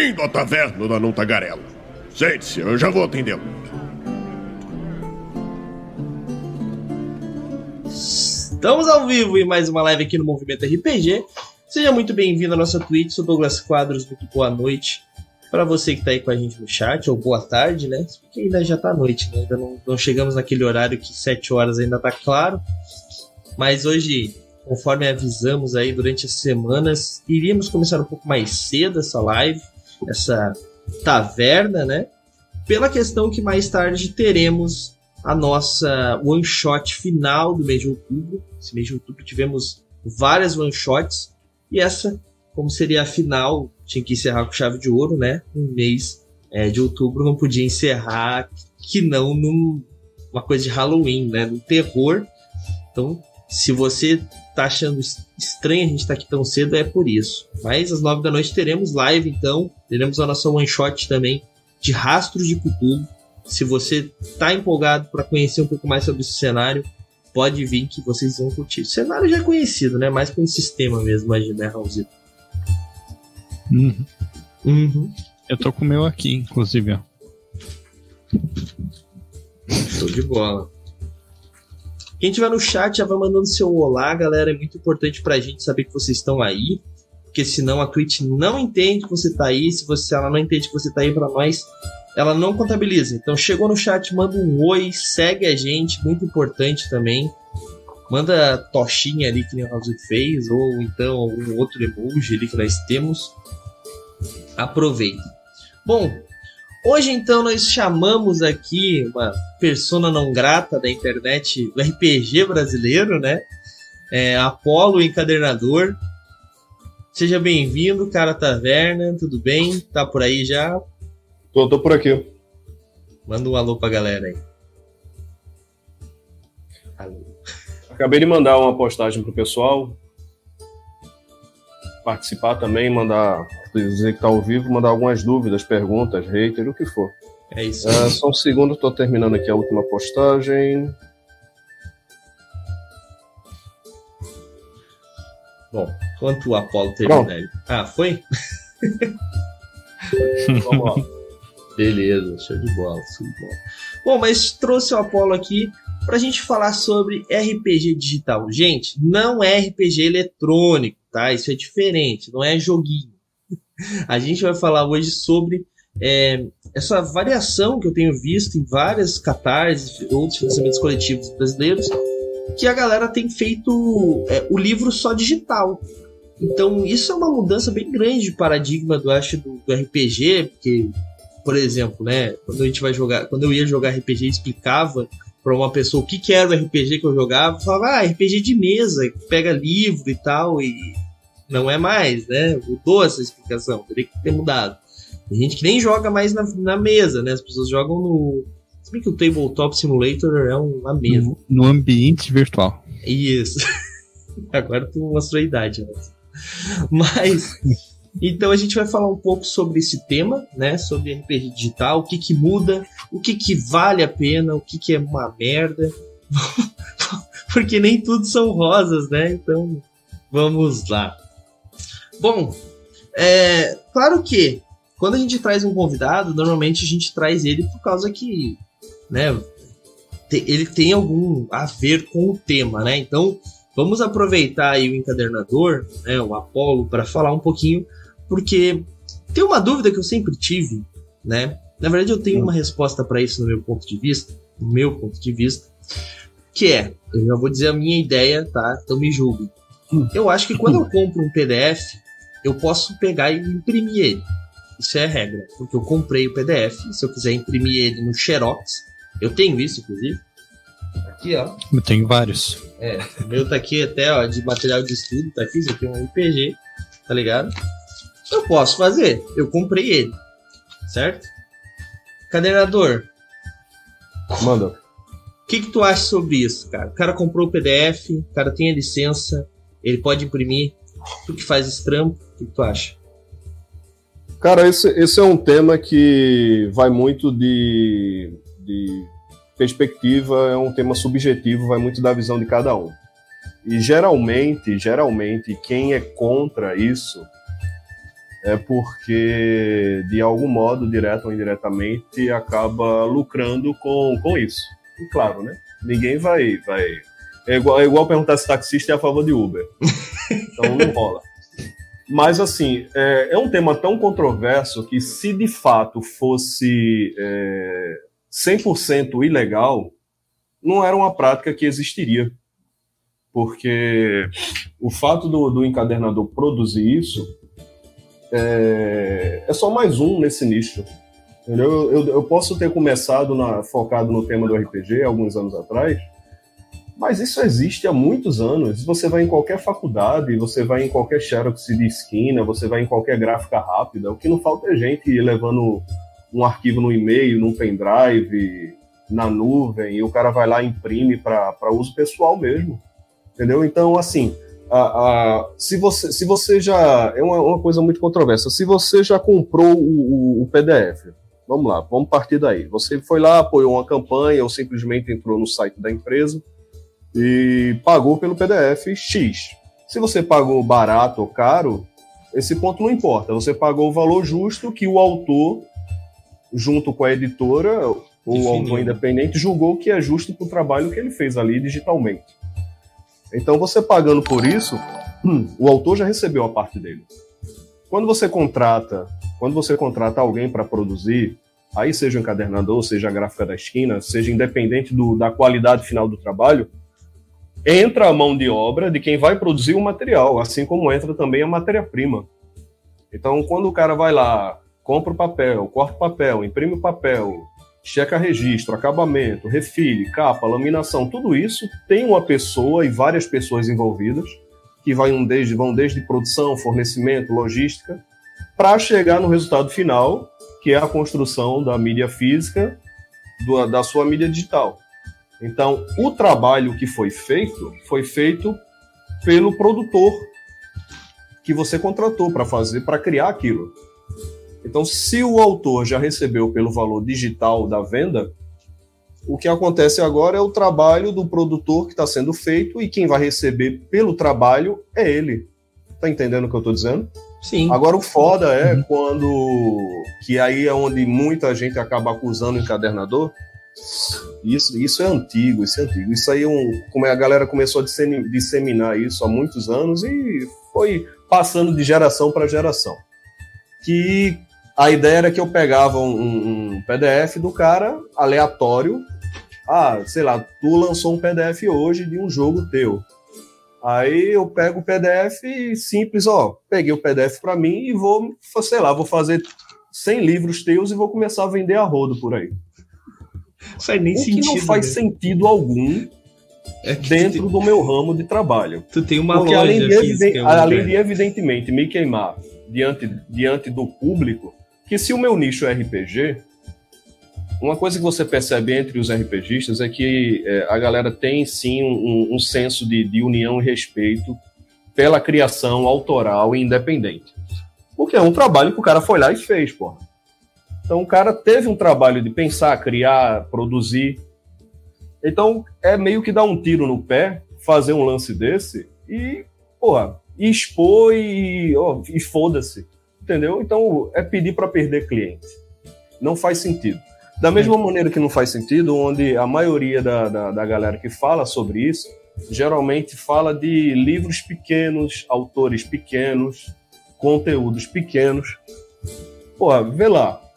Bem-vindo à taverna da Não Tagarela. Sente-se, eu já vou atendê-lo. Estamos ao vivo em mais uma live aqui no Movimento RPG. Seja muito bem-vindo à nossa Twitch. Sou Douglas Quadros, muito boa noite. Para você que está aí com a gente no chat, ou boa tarde, né? Porque ainda já tá noite, né? Ainda não, não chegamos naquele horário que 7 horas ainda tá claro. Mas hoje conforme avisamos aí durante as semanas, iríamos começar um pouco mais cedo essa live, essa taverna, né? Pela questão que mais tarde teremos a nossa one shot final do mês de outubro. Esse mês de outubro tivemos várias one shots e essa, como seria a final, tinha que encerrar com chave de ouro, né? Um mês é, de outubro não podia encerrar que não numa coisa de Halloween, né? No terror. Então, se você tá achando estranho a gente estar tá aqui tão cedo, é por isso. Mas às nove da noite teremos live, então. Teremos a nossa one shot também de Rastros de Cthulhu. Se você tá empolgado para conhecer um pouco mais sobre esse cenário, pode vir que vocês vão curtir. O cenário já é conhecido, né? Mais com o sistema mesmo, imagina, né, Raulzito? Uhum. Uhum. Eu tô com o meu aqui, inclusive, ó. Show de bola. Quem tiver no chat já vai mandando seu olá, galera. É muito importante pra gente saber que vocês estão aí. Porque senão a Twitch não entende que você tá aí. Se você, ela não entende que você tá aí pra nós, ela não contabiliza. Então chegou no chat, manda um oi, segue a gente, muito importante também. Manda tochinha ali que nem o Raulzito fez, ou então algum outro emoji ali que nós temos. Aproveita. Bom, Hoje, então, nós chamamos aqui uma persona não grata da internet do RPG brasileiro, né? É, Apolo Encadernador. Seja bem-vindo, cara Taverna, tudo bem? Tá por aí já? Tô, tô por aqui. Manda um alô pra galera aí. Alô. Acabei de mandar uma postagem pro pessoal participar também, mandar dizer que está ao vivo, mandar algumas dúvidas, perguntas, hater, o que for. É isso. Uh, só um segundo, estou terminando aqui a última postagem. Bom, quanto o Apolo terminar. Ah, foi? Vamos lá. Beleza, show de bola, show de bola. Bom, mas trouxe o Apolo aqui para a gente falar sobre RPG digital. Gente, não é RPG eletrônico, tá? Isso é diferente, não é joguinho. A gente vai falar hoje sobre é, essa variação que eu tenho visto em várias catarses, outros financiamentos coletivos brasileiros, que a galera tem feito é, o livro só digital. Então, isso é uma mudança bem grande de paradigma do, acho, do, do RPG, porque, por exemplo, né, quando a gente vai jogar, quando eu ia jogar RPG, explicava para uma pessoa o que, que era o RPG que eu jogava, falava, ah, RPG de mesa, pega livro e tal, e não é mais, né? Mudou essa explicação, teria que ter mudado. Tem gente que nem joga mais na, na mesa, né? As pessoas jogam no. Se bem que o Tabletop Simulator é uma mesa. No, no ambiente virtual. Isso. Agora tu mostrou a idade, né? Mas. Então a gente vai falar um pouco sobre esse tema, né? Sobre RPG digital, o que que muda, o que que vale a pena, o que que é uma merda. Porque nem tudo são rosas, né? Então vamos lá. Bom, é, claro que quando a gente traz um convidado, normalmente a gente traz ele por causa que, né, ele tem algum a ver com o tema, né? Então, vamos aproveitar aí o encadernador, né, o Apolo, para falar um pouquinho, porque tem uma dúvida que eu sempre tive, né? Na verdade, eu tenho uma resposta para isso no meu ponto de vista, no meu ponto de vista, que é, eu já vou dizer a minha ideia, tá? Então me julgue. Eu acho que quando eu compro um PDF, eu posso pegar e imprimir ele. Isso é a regra, porque eu comprei o PDF. Se eu quiser imprimir ele no Xerox, eu tenho isso, inclusive. Aqui, ó. Eu tenho vários. É, o meu tá aqui até, ó, de material de estudo, tá aqui, eu tenho um RPG, tá ligado? Eu posso fazer, eu comprei ele, certo? Cadernador. Manda. O que, que tu acha sobre isso, cara? O cara comprou o PDF, o cara tem a licença, ele pode imprimir. Tu que faz esse trampo, que tu acha? Cara, esse, esse é um tema que vai muito de, de perspectiva, é um tema subjetivo, vai muito da visão de cada um. E geralmente, geralmente, quem é contra isso é porque, de algum modo, direto ou indiretamente, acaba lucrando com, com isso. E claro, né? Ninguém vai. vai... É, igual, é igual perguntar se taxista é a favor de Uber. Então não rola. Mas, assim, é, é, um tema tão controverso que, se de fato fosse é, 100% ilegal, não era uma prática que existiria. Porque o fato do, do encadernador produzir isso é, é, só mais um nesse nicho. Eu, eu, eu, posso ter começado na, focado no tema do RPG alguns anos atrás, mas isso existe há muitos anos. Você vai em qualquer faculdade, você vai em qualquer xerox de esquina, você vai em qualquer gráfica rápida. O que não falta é gente levando um arquivo no e-mail, num pendrive, na nuvem, e o cara vai lá e imprime para uso pessoal mesmo. Entendeu? Então, assim, a, a, se, você, se você já. É uma, uma, coisa muito controversa. Se você já comprou o, o, o, PDF, vamos lá, vamos partir daí. Você foi lá, apoiou uma campanha ou simplesmente entrou no site da empresa e pagou pelo PDF X. Se você pagou barato ou caro, esse ponto não importa. Você pagou o valor justo que o autor, junto com a editora, ou o autor independente, julgou que é justo para o trabalho que ele fez ali digitalmente. Então, você pagando por isso, hum, o autor já recebeu a parte dele. Quando você contrata, quando você contrata alguém para produzir, aí seja o encadernador, seja a gráfica da esquina, seja independente do, da qualidade final do trabalho, entra a mão de obra de quem vai produzir o material, assim como entra também a matéria-prima. Então, quando o cara vai lá, compra o papel, corta o papel, imprime o papel, checa registro, acabamento, refile, capa, laminação, tudo isso tem uma pessoa e várias pessoas envolvidas que vão desde, vão desde produção, fornecimento, logística, para chegar no resultado final, que é a construção da mídia física, do, da sua mídia digital. Então, o trabalho que foi feito foi feito pelo produtor que você contratou para fazer, para criar aquilo. Então, se o autor já recebeu pelo valor digital da venda, o que acontece agora é o trabalho do produtor que está sendo feito e quem vai receber pelo trabalho é ele. Tá entendendo o que eu estou dizendo? Sim. Agora o foda é uhum. quando que aí é onde muita gente acaba acusando o encadernador. Isso, isso é antigo, isso é antigo. Isso aí é um, como é, a galera começou a disseminar isso há muitos anos e foi passando de geração para geração. Que a ideia era que eu pegava um, um, PDF do cara aleatório. Ah, sei lá, tu lançou um PDF hoje de um jogo teu. Aí eu pego o PDF simples, ó, peguei o PDF para mim e vou, sei lá, vou fazer 100 livros teus e vou começar a vender a rodo por aí. Faz nem o sentido. que não faz né? sentido algum é dentro do meu ramo de trabalho. Tu tem uma Porque loja além de, física, além de evidentemente me queimar diante, diante do público, que se o meu nicho é RPG, uma coisa que você percebe entre os RPGistas é que é, a galera tem sim um, um senso de, de, união e respeito pela criação autoral e independente. Porque é um trabalho que o cara foi lá e fez, porra. Então o cara teve um trabalho de pensar, criar, produzir. Então é meio que dar um tiro no pé, fazer um lance desse e, porra, expor e, oh, e foda-se entendeu? Então é pedir para perder cliente. Não faz sentido. Da mesma maneira que não faz sentido, onde a maioria da, da, da galera que fala sobre isso geralmente fala de livros pequenos, autores pequenos, conteúdos pequenos. Pô, vê lá.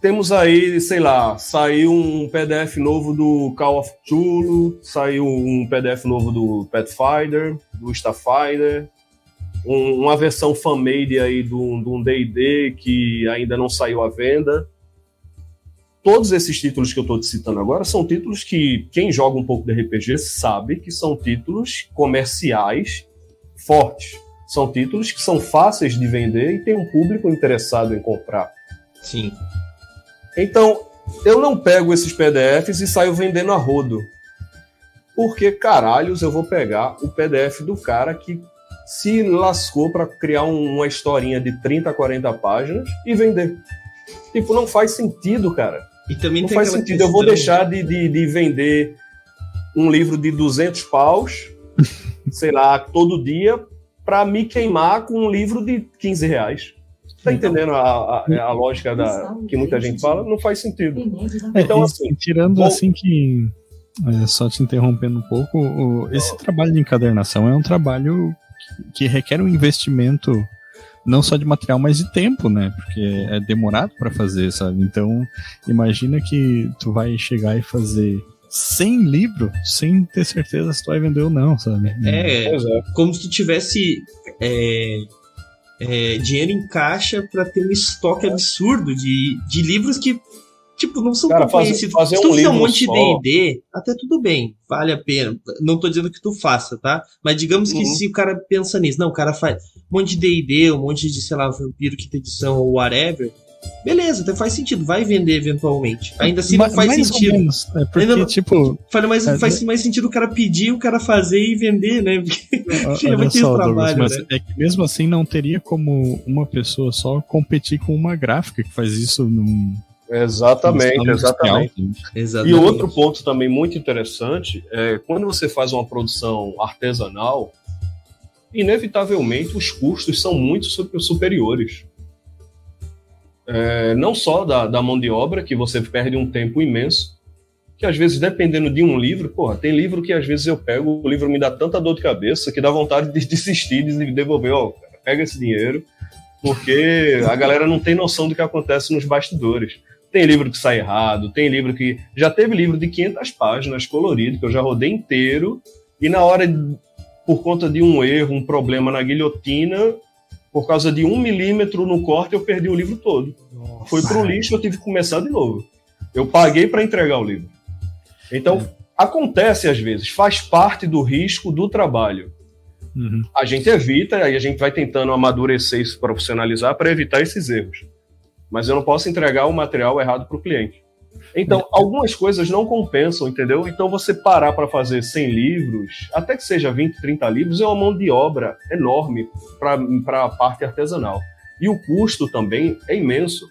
Temos aí, sei lá, saiu um PDF novo do Call of Cthulhu, saiu um PDF novo do Pathfinder, do Starfinder, um, uma versão fan-made aí de um D&D que ainda não saiu à venda. Todos esses títulos que eu estou te citando agora são títulos que quem joga um pouco de RPG sabe que são títulos comerciais fortes. São títulos que são fáceis de vender e tem um público interessado em comprar. Sim. Então, eu não pego esses PDFs e saio vendendo a rodo. Porque caralhos eu vou pegar o PDF do cara que se lascou para criar uma historinha de 30, 40 páginas e vender. Tipo, não faz sentido, cara. E também não faz sentido. Questão... Eu vou deixar de, de, de vender um livro de 200 paus, sei lá, todo dia, para me queimar com um livro de 15 reais. Tá entendendo a, a, a lógica da, que muita gente fala? Não faz sentido. Então, assim. Tirando bom, assim que. É, só te interrompendo um pouco, o, esse trabalho de encadernação é um trabalho que, que requer um investimento não só de material, mas de tempo, né? Porque é demorado para fazer, sabe? Então, imagina que tu vai chegar e fazer 100 livros sem ter certeza se tu vai vender ou não, sabe? É, é. como se tu tivesse é, é, dinheiro em caixa para ter um estoque absurdo de, de livros que tipo, não são Cara, tão conhecidos. Fazer Se tu um fizer um monte só... de D&D, até tudo bem, vale a pena. Não tô dizendo que tu faça, tá? Mas digamos que uhum. se o cara pensa nisso, não, o cara faz um monte de D&D, um monte de, sei lá, Vampiro, Quinta Edição ou whatever, beleza, até faz sentido, vai vender eventualmente. Ainda assim não faz mais sentido. Menos, é porque, Ainda não, tipo... Faz mais, é, faz mais sentido o cara pedir, o cara fazer e vender, né? Porque é muito trabalho, Douglas, né? É que mesmo assim não teria como uma pessoa só competir com uma gráfica que faz isso num Exatamente, exatamente. exatamente. E outro ponto também muito interessante é quando você faz uma produção artesanal, inevitavelmente os custos são muito superiores. É, não só da, da mão de obra, que você perde um tempo imenso, que às vezes, dependendo de um livro, porra, tem livro que às vezes eu pego, o livro me dá tanta dor de cabeça que dá vontade de desistir, de devolver, ó, pega esse dinheiro, porque a galera não tem noção do que acontece nos bastidores. Tem livro que sai errado, tem livro que. Já teve livro de 500 páginas colorido, que eu já rodei inteiro, e na hora, por conta de um erro, um problema na guilhotina, por causa de um milímetro no corte, eu perdi o livro todo. Nossa. Foi pro lixo, eu tive que começar de novo. Eu paguei para entregar o livro. Então, é. acontece às vezes, faz parte do risco do trabalho. Uhum. A gente evita, aí a gente vai tentando amadurecer e se profissionalizar para evitar esses erros mas eu não posso entregar o material errado para o cliente. Então, algumas coisas não compensam, entendeu? Então, você parar para fazer 100 livros, até que seja 20, 30 livros, é uma mão de obra enorme para a parte artesanal. E o custo também é imenso.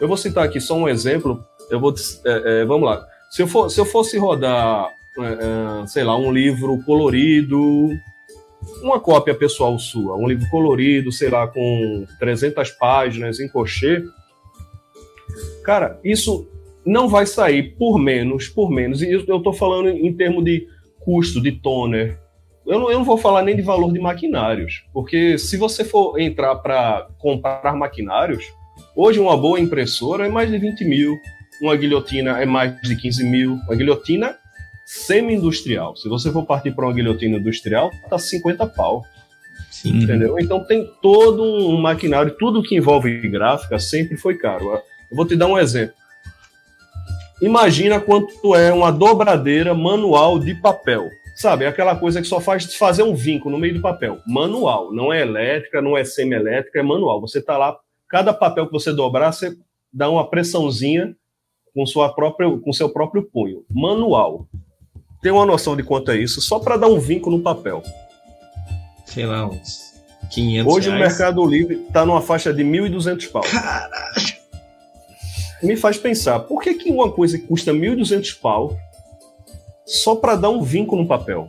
Eu vou citar aqui só um exemplo. Eu vou, é, é, vamos lá. Se eu, for, se eu fosse rodar, é, é sei lá, um livro colorido, uma cópia pessoal sua, um livro colorido, sei lá, com 300 páginas em crochê, Cara, isso não vai sair por menos, por menos. E eu estou falando em termos de custo de toner. Eu não, eu não vou falar nem de valor de maquinários, porque se você for entrar para comprar maquinários, hoje uma boa impressora é mais de 20 mil, uma guilhotina é mais de 15 mil, uma guilhotina semi-industrial. Se você for partir para uma guilhotina industrial, tá 50 pau. Sim. Entendeu? Então tem todo um maquinário, tudo que envolve gráfica sempre foi caro. Eu vou te dar um exemplo. Imagina quanto é uma dobradeira manual de papel. Sabe, é aquela coisa que só faz fazer um vinco no meio do papel. Manual, não é elétrica, não é semi-elétrica, é manual. Você tá lá, cada papel que você dobrar, você dá uma pressãozinha com, sua própria, com seu próprio punho. Manual. Tem uma noção de quanto é isso? Só para dar um vinco no papel. Sei lá, uns 500 Hoje reais. o Mercado Livre tá numa faixa de 1.200 pau. Caralho! Me faz pensar, por que, que uma coisa que custa 1.200 pau só para dar um vinco no papel?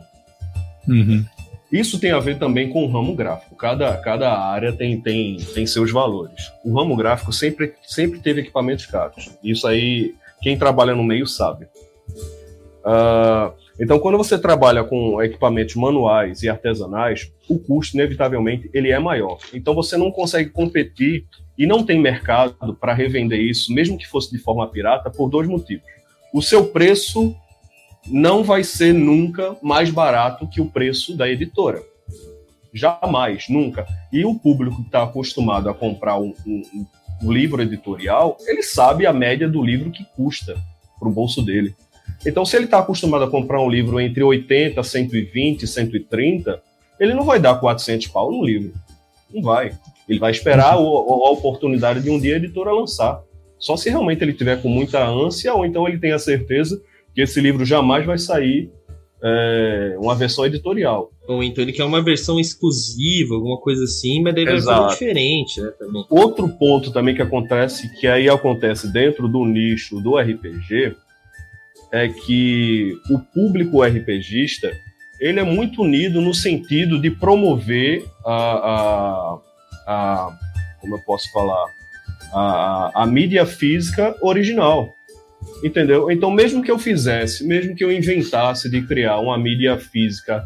Uhum. Isso tem a ver também com o ramo gráfico. Cada, cada área tem, tem, tem seus valores. O ramo gráfico sempre, sempre teve equipamentos caros. Isso aí, quem trabalha no meio sabe. Uh, então, quando você trabalha com equipamentos manuais e artesanais, o custo, inevitavelmente, ele é maior. Então, você não consegue competir e não tem mercado para revender isso, mesmo que fosse de forma pirata, por dois motivos. O seu preço não vai ser nunca mais barato que o preço da editora. Jamais, nunca. E o público que está acostumado a comprar um, um, um, livro editorial, ele sabe a média do livro que custa para o bolso dele. Então, se ele está acostumado a comprar um livro entre 80, 120, 130, ele não vai dar 400 pau no livro. Não vai. Ele vai esperar a, a oportunidade de um dia a editora lançar. Só se realmente ele tiver com muita ânsia, ou então ele tenha certeza que esse livro jamais vai sair é, uma versão editorial. Ou então ele quer uma versão exclusiva, alguma coisa assim, mas deve ser diferente, né? Também. Outro ponto também que acontece, que aí acontece dentro do nicho do RPG, é que o público RPGista ele é muito unido no sentido de promover a, a, a como eu posso falar, a, a mídia física original. Entendeu? Então, mesmo que eu fizesse, mesmo que eu inventasse de criar uma mídia física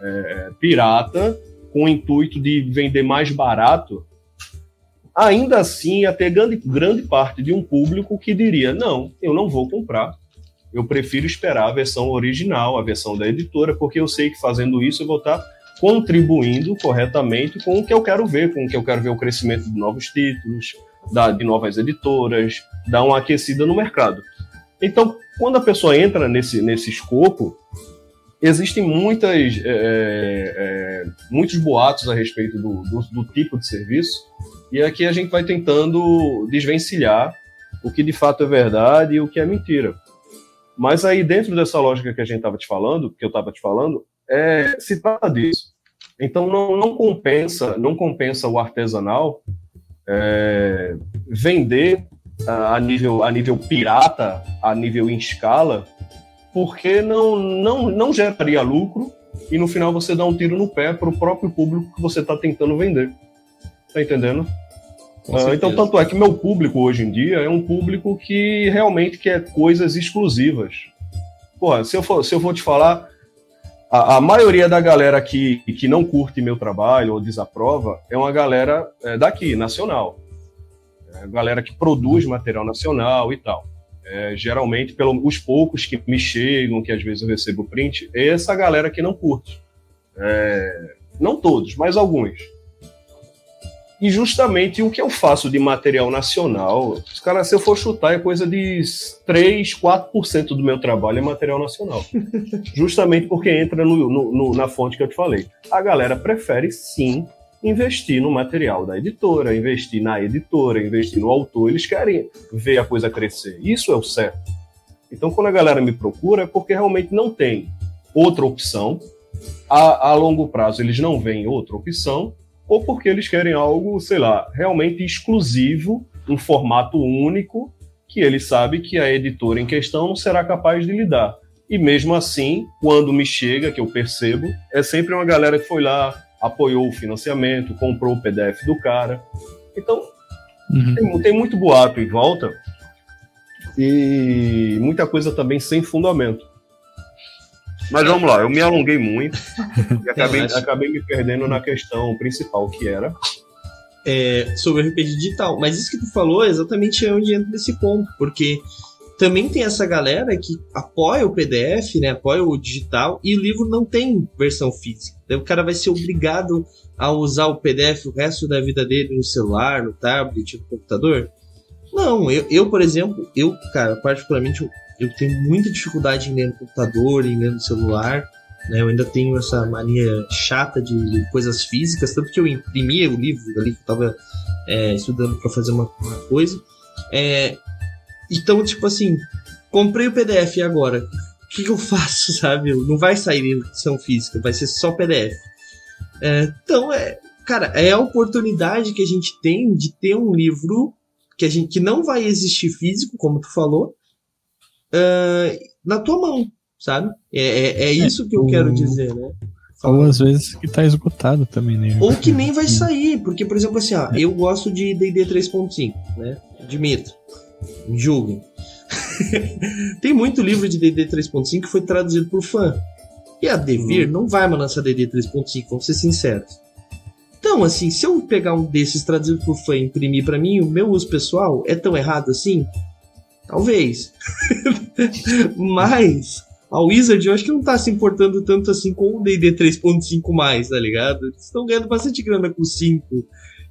é, pirata, com o intuito de vender mais barato, ainda assim ia ter grande, grande parte de um público que diria: não, eu não vou comprar. Eu prefiro esperar a versão original, a versão da editora, porque eu sei que fazendo isso eu vou estar contribuindo corretamente com o que eu quero ver, com o que eu quero ver o crescimento de novos títulos, da, de novas editoras, dar uma aquecida no mercado. Então, quando a pessoa entra nesse, nesse escopo, existem muitas, é, é, muitos boatos a respeito do, do, do, tipo de serviço, e aqui a gente vai tentando desvencilhar o que de fato é verdade e o que é mentira. Mas aí, dentro dessa lógica que a gente estava te falando, que eu estava te falando, é, se trata disso. Então não, não compensa, não compensa o artesanal é, vender a nível, a nível pirata, a nível em escala, porque não, não, não geraria lucro e no final você dá um tiro no pé para o próprio público que você está tentando vender. Tá entendendo? Uh, então, tanto é que meu público hoje em dia é um público que realmente quer coisas exclusivas. Porra, se eu for, se eu for te falar, a, a, maioria da galera que, que não curte meu trabalho ou desaprova é uma galera é, daqui, nacional. É galera que produz material nacional e tal. É, geralmente, pelos os poucos que me chegam, que às vezes eu recebo print, é essa galera que não curte. É, não todos, mas alguns. E justamente o que eu faço de material nacional, os caras, se eu for chutar, é coisa de 3, 4% do meu trabalho é material nacional. justamente porque entra no, no, no, na fonte que eu te falei. A galera prefere sim investir no material da editora, investir na editora, investir no autor, eles querem ver a coisa crescer. Isso é o certo. Então, quando a galera me procura, é porque realmente não tem outra opção. A, a longo prazo, eles não veem outra opção ou porque eles querem algo, sei lá, realmente exclusivo, um formato único, que ele sabe que a editora em questão não será capaz de lidar. E mesmo assim, quando me chega, que eu percebo, é sempre uma galera que foi lá, apoiou o financiamento, comprou o PDF do cara. Então, uhum. tem, tem muito boato em volta e muita coisa também sem fundamento. Mas vamos lá, eu me alonguei muito e acabei, acabei me perdendo na questão principal, que era. É, sobre o RPG digital. Mas isso que tu falou é exatamente onde entra nesse ponto, porque também tem essa galera que apoia o PDF, né? Apoia o digital e o livro não tem versão física. Daí o cara vai ser obrigado a usar o PDF o resto da vida dele no celular, no tablet, no computador. Não, eu, eu por exemplo, eu, cara, particularmente, eu eu tenho muita dificuldade em ler no computador, em ler no celular. Né? Eu ainda tenho essa mania chata de coisas físicas, tanto que eu imprimi o livro ali que eu estava é, estudando para fazer uma, uma coisa. É, então, tipo assim, comprei o PDF agora. O que, que, eu faço, sabe? Não vai sair em edição física, vai ser só PDF. É, então, é, cara, é a oportunidade que a gente tem de ter um livro que a gente que não vai existir físico, como tu falou, uh, na tua mão, sabe? É, é, é, é isso que eu quero dizer, né? Ou às vezes que tá esgotado também, né? Ou que nem vai sair, porque, por exemplo, assim, ó, eu gosto de DD 3.5, né? Admito. Julguem. Tem muito livro de DD 3.5 que foi traduzido por fã. E a Devir uhum. não vai mais lançar DD 3.5, vamos ser sinceros. Então, assim, se eu pegar um desses traduzido por fã e imprimir para mim, o meu uso pessoal é tão errado assim? Talvez. Mas a Wizard eu acho que não tá se importando tanto assim com o D&D 3.5 mais, tá ligado? Eles estão ganhando bastante grana com o 5.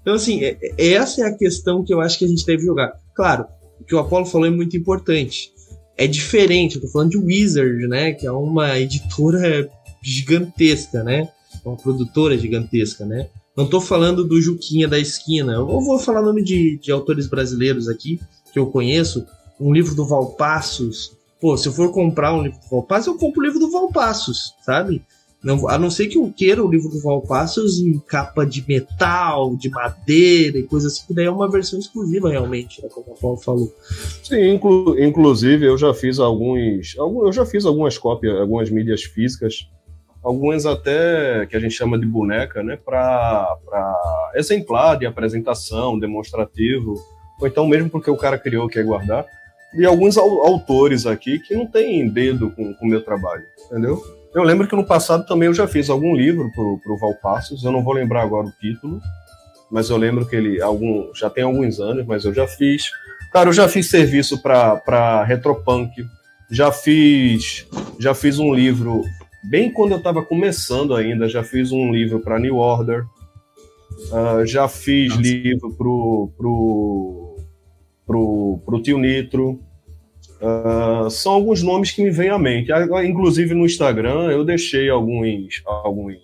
Então, assim, é, é, essa é a questão que eu acho que a gente deve jogar. Claro, o que o Apollo falou é muito importante. É diferente, eu tô falando de Wizard, né? Que é uma editora gigantesca, né? Uma produtora gigantesca, né? Não tô falando do Juquinha da esquina. Eu vou falar nome de, de autores brasileiros aqui, que eu conheço um livro do Valpassos. Pô, se eu for comprar um livro do Valpassos, eu compro o livro do Valpassos, sabe? Não, a não ser que eu queira o livro do Valpassos em capa de metal, de madeira e coisa assim, que daí é uma versão exclusiva realmente, né, como o Paulo falou. Sim, inclu inclusive eu já fiz alguns, eu já fiz algumas cópias, algumas mídias físicas algumas até que a gente chama de boneca, né, para exemplar de apresentação, demonstrativo, ou então mesmo porque o cara criou quer guardar, e alguns autores aqui que não têm dedo com o meu trabalho, entendeu? Eu lembro que no passado também eu já fiz algum livro pro, pro Valpassos, eu não vou lembrar agora o título, mas eu lembro que ele algum, já tem alguns anos, mas eu já fiz. Cara, eu já fiz serviço para Retropunk, já fiz já fiz um livro bem quando eu estava começando ainda, já fiz um livro para New Order, uh, já fiz Nossa. livro pro, pro, pro, pro Tio Nitro. Uh, são alguns nomes que me vêm à mente. Inclusive no Instagram eu deixei alguns, alguns,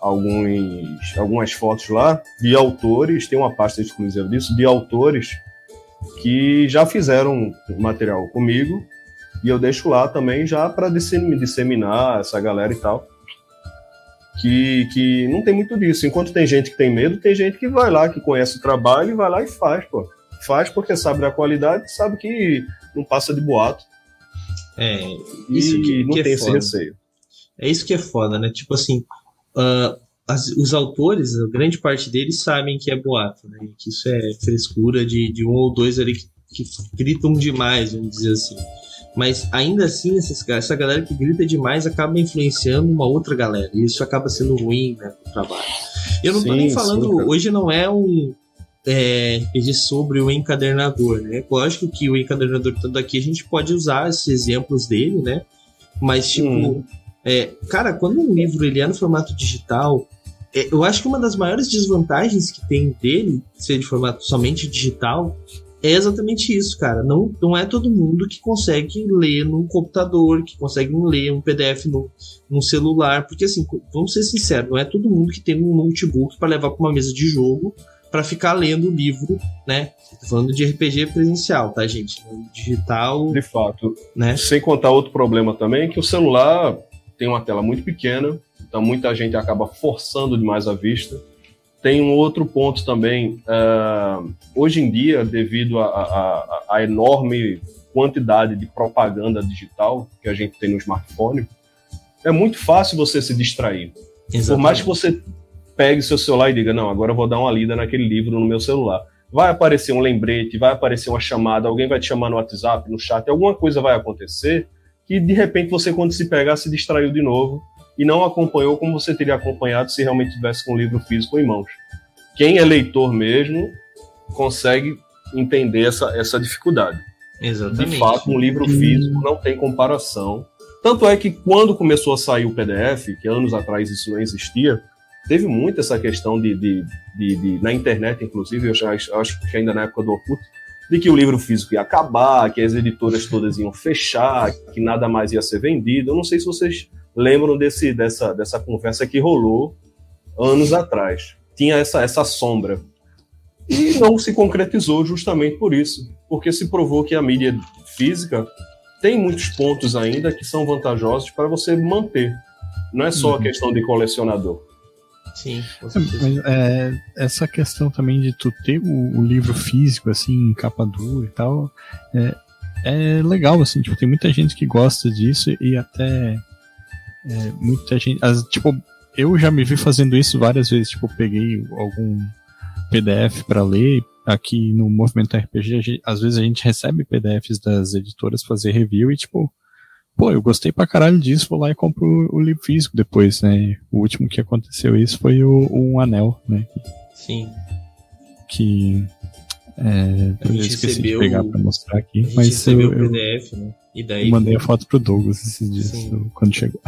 alguns, algumas fotos lá de autores, tem uma pasta exclusiva disso, de autores que já fizeram material comigo e eu deixo lá também já para disseminar essa galera e tal. Que, que não tem muito disso. Enquanto tem gente que tem medo, tem gente que vai lá, que conhece o trabalho e vai lá e faz, pô. Faz porque sabe da qualidade, sabe que não passa de boato. É, isso que, não que é tem é esse receio. É isso que é foda, né? Tipo assim, uh, as, os autores, a grande parte deles sabem que é boato, né? Que isso é frescura de, de um ou dois ali que, que gritam demais, vamos dizer assim. Mas ainda assim, essas, essa galera que grita demais acaba influenciando uma outra galera. E isso acaba sendo ruim né, no trabalho. Eu não sim, tô nem falando. Sim, hoje não é um é, RPG sobre o encadernador, né? Lógico que o encadernador tanto aqui a gente pode usar esses exemplos dele, né? Mas, tipo, hum. é, cara, quando um livro ele é no formato digital, é, eu acho que uma das maiores desvantagens que tem dele, ser de formato somente digital, é exatamente isso, cara. Não, não é todo mundo que consegue ler no computador, que consegue ler um PDF no, no celular, porque assim, vamos ser sinceros, não é todo mundo que tem um notebook para levar para uma mesa de jogo para ficar lendo o livro, né? Tô falando de RPG presencial, tá, gente? Digital. De fato. Né? Sem contar outro problema também, que o celular tem uma tela muito pequena, então muita gente acaba forçando demais a vista tem um outro ponto também. Uh, hoje em dia, devido à enorme quantidade de propaganda digital que a gente tem no smartphone, é muito fácil você se distrair. Exatamente. Por mais que você pegue seu celular e diga, não, agora eu vou dar uma lida naquele livro no meu celular. Vai aparecer um lembrete, vai aparecer uma chamada, alguém vai te chamar no WhatsApp, no chat, alguma coisa vai acontecer que de repente você, quando se pegar, se distraiu de novo e não acompanhou como você teria acompanhado se realmente tivesse com o livro físico em mãos. Quem é leitor mesmo consegue entender essa, essa dificuldade. Exatamente. De fato, um livro físico não tem comparação. Tanto é que quando começou a sair o PDF, que anos atrás isso não existia, teve muito essa questão de, de, de, de na internet, inclusive, eu, já, acho que ainda na época do Orkut, de que o livro físico ia acabar, que as editoras todas iam fechar, que nada mais ia ser vendido. Eu não sei se vocês lembram desse, dessa, dessa conversa que rolou anos atrás. Tinha essa, essa sombra. E não se concretizou justamente por isso, porque se provou que a mídia física tem muitos pontos ainda que são vantajosos para você manter. Não é só uhum. a questão de colecionador. Sim, com é, essa questão também de tu ter o, o, livro físico, assim, capa dura e tal, é, é legal, assim, tipo, tem muita gente que gosta disso e até é, muita gente. As, tipo, eu já me vi fazendo isso várias vezes. Tipo, peguei algum PDF para ler. Aqui no Movimento RPG, gente, às vezes a gente recebe PDFs das editoras fazer review e, tipo, pô, eu gostei pra caralho disso, vou lá e compro o, o livro físico depois, né? O último que aconteceu isso foi o, um anel, né? Sim. Que. É, eu esqueci recebeu, de pegar pra mostrar aqui. mas recebeu eu, o PDF, né? E daí. Eu mandei a foto pro Douglas esses dias, Sim. quando chegou.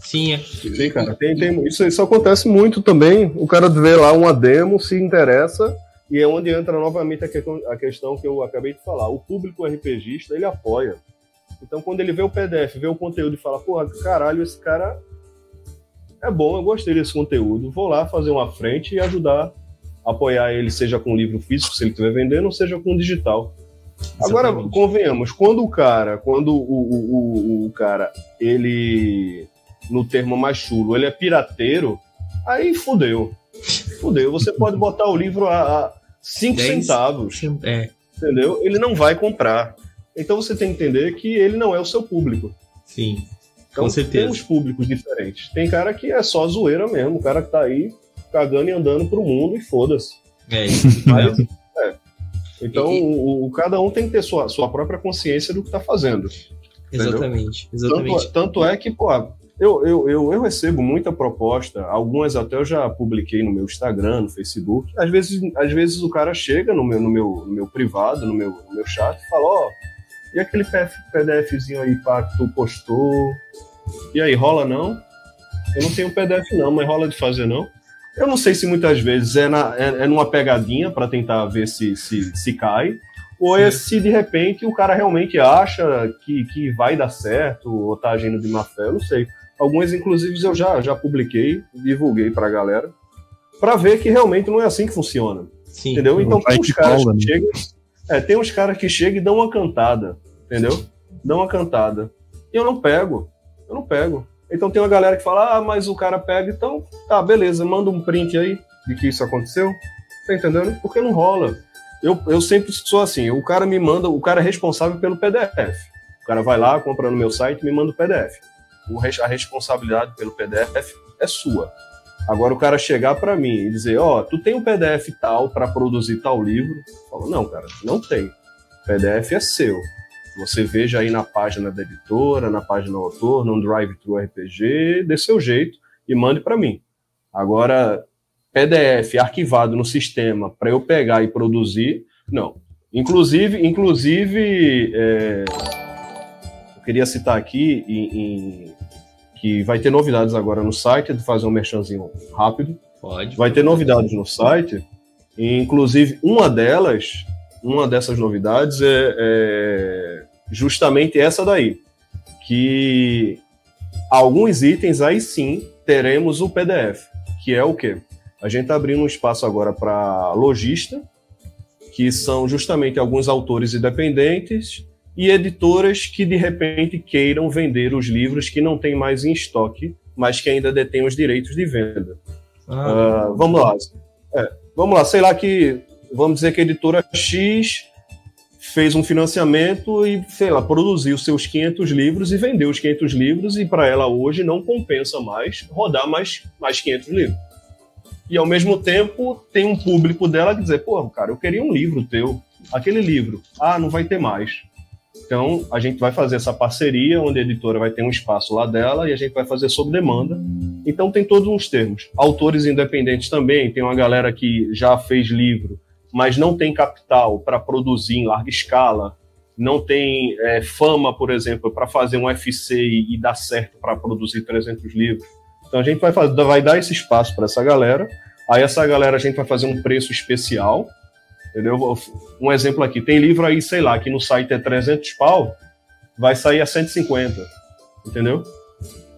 Sim, é. Sim, cara. Tem, tem, isso, isso acontece muito também. O cara vê lá uma demo, se interessa, e é onde entra novamente a, que, a questão que eu acabei de falar. O público RPGista, ele apoia. Então, quando ele vê o PDF, vê o conteúdo e fala, porra, caralho, esse cara é bom, eu gostei desse conteúdo, vou lá fazer uma frente e ajudar, apoiar ele, seja com livro físico, se ele estiver vendendo, ou seja com digital. Agora, convenhamos, quando o cara, quando o, o, o, o cara, ele no termo mais chulo, ele é pirateiro, aí fudeu. Fudeu. Você pode botar o livro a 5 centavos. É. Entendeu? Ele não vai comprar. Então você tem que entender que ele não é o seu público. Sim. Então, Com certeza. tem uns públicos diferentes. Tem cara que é só zoeira mesmo, o cara que tá aí cagando e andando pro mundo e foda-se. É isso. Mas, Então, E- o, o- cada um tem que ter sua, sua própria consciência do que tá fazendo. Exatamente, Tanto, exatamente. tanto é que, pô, eu, eu, eu, eu recebo muita proposta, algumas até eu já publiquei no meu Instagram, no Facebook. Às vezes, às vezes o cara chega no meu, no meu, no meu privado, no meu, no meu chat e fala, ó, e aquele PDFzinho aí pá, que tu postou? E aí, rola não? Eu não tenho PDF não, mas rola de fazer não? Eu não sei se muitas vezes é, na, é, é numa pegadinha para tentar ver se, se, se cai, ou é se de repente o cara realmente acha que, que vai dar certo, ou tá agindo de má fé, eu não sei. Algumas, inclusive, eu já, já publiquei, divulguei pra galera, para ver que realmente não é assim que funciona. Sim. Entendeu? Então tem uns caras cola, que né? chegam. É, tem uns caras que chegam e dão uma cantada. Entendeu? Dão uma cantada. E eu não pego. Eu não pego. Então tem uma galera que fala, ah, mas o cara pega, então, tá, beleza, manda um print aí de que isso aconteceu. Tá entendendo? Porque não rola. Eu, eu sempre sou assim, o cara me manda, o cara é responsável pelo PDF. O cara vai lá, compra no meu site me manda o PDF. O, a responsabilidade pelo PDF é sua. Agora o cara chegar para mim e dizer, ó, tu tem um PDF tal para produzir tal livro? Eu falo, não, cara, não tem. O PDF é seu. Você veja aí na página da editora, na página do autor, no Drive Thru RPG, dê seu jeito e mande para mim. Agora, PDF arquivado no sistema para eu pegar e produzir, não. Inclusive, inclusive, é, eu queria citar aqui em- em- que vai ter novidades agora no site, de fazer um merchanzinho rápido. Pode. Vai ter novidades no site, inclusive uma delas, uma dessas novidades é, é justamente essa daí, que alguns itens aí sim teremos o PDF, que é o quê? A gente está abrindo um espaço agora para lojista, que são justamente alguns autores independentes e editoras que de repente queiram vender os livros que não tem mais em estoque, mas que ainda detêm os direitos de venda. Ah, Ah, vamos lá. É, vamos lá, sei lá que. Vamos dizer que a editora X fez um financiamento e, sei lá, produziu seus 500 livros e vendeu os 500 livros, e para ela hoje não compensa mais rodar mais, mais 500 livros. E ao mesmo tempo tem um público dela que dizer: pô, cara, eu queria um livro teu, aquele livro, ah, não vai ter mais. Então, a gente vai fazer essa parceria, onde a editora vai ter um espaço lá dela e a gente vai fazer sob demanda. Então, tem todos uns termos. Autores independentes também, tem uma galera que já fez livro, mas não tem capital para produzir em larga escala, não tem é, fama, por exemplo, para fazer um FC e, e dar certo para produzir 300 livros. Então, a gente vai, fazer, vai dar esse espaço para essa galera. Aí, essa galera, a gente vai fazer um preço especial. Entendeu? Um exemplo aqui, tem livro aí, sei lá, que no site é 300 pau, vai sair a 150, entendeu?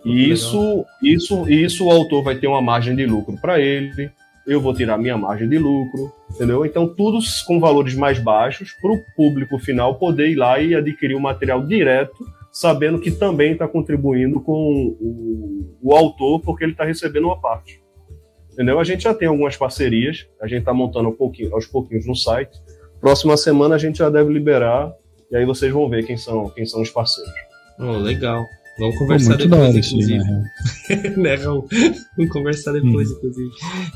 E isso, isso, isso o autor vai ter uma margem de lucro para ele, eu vou tirar minha margem de lucro, entendeu? Então, tudo com valores mais baixos para o público final poder ir lá e adquirir o material direto, sabendo que também está contribuindo com o, o autor, porque ele está recebendo uma parte. Entendeu? A gente já tem algumas parcerias, a gente está montando um pouquinho, aos pouquinhos no site. Próxima semana a gente já deve liberar, e aí vocês vão ver quem são, quem são os parceiros. oh, legal. Vamos Pô, conversar muito da depois, aí, inclusive. na real. né, Raul? Vamos conversar depois, inclusive.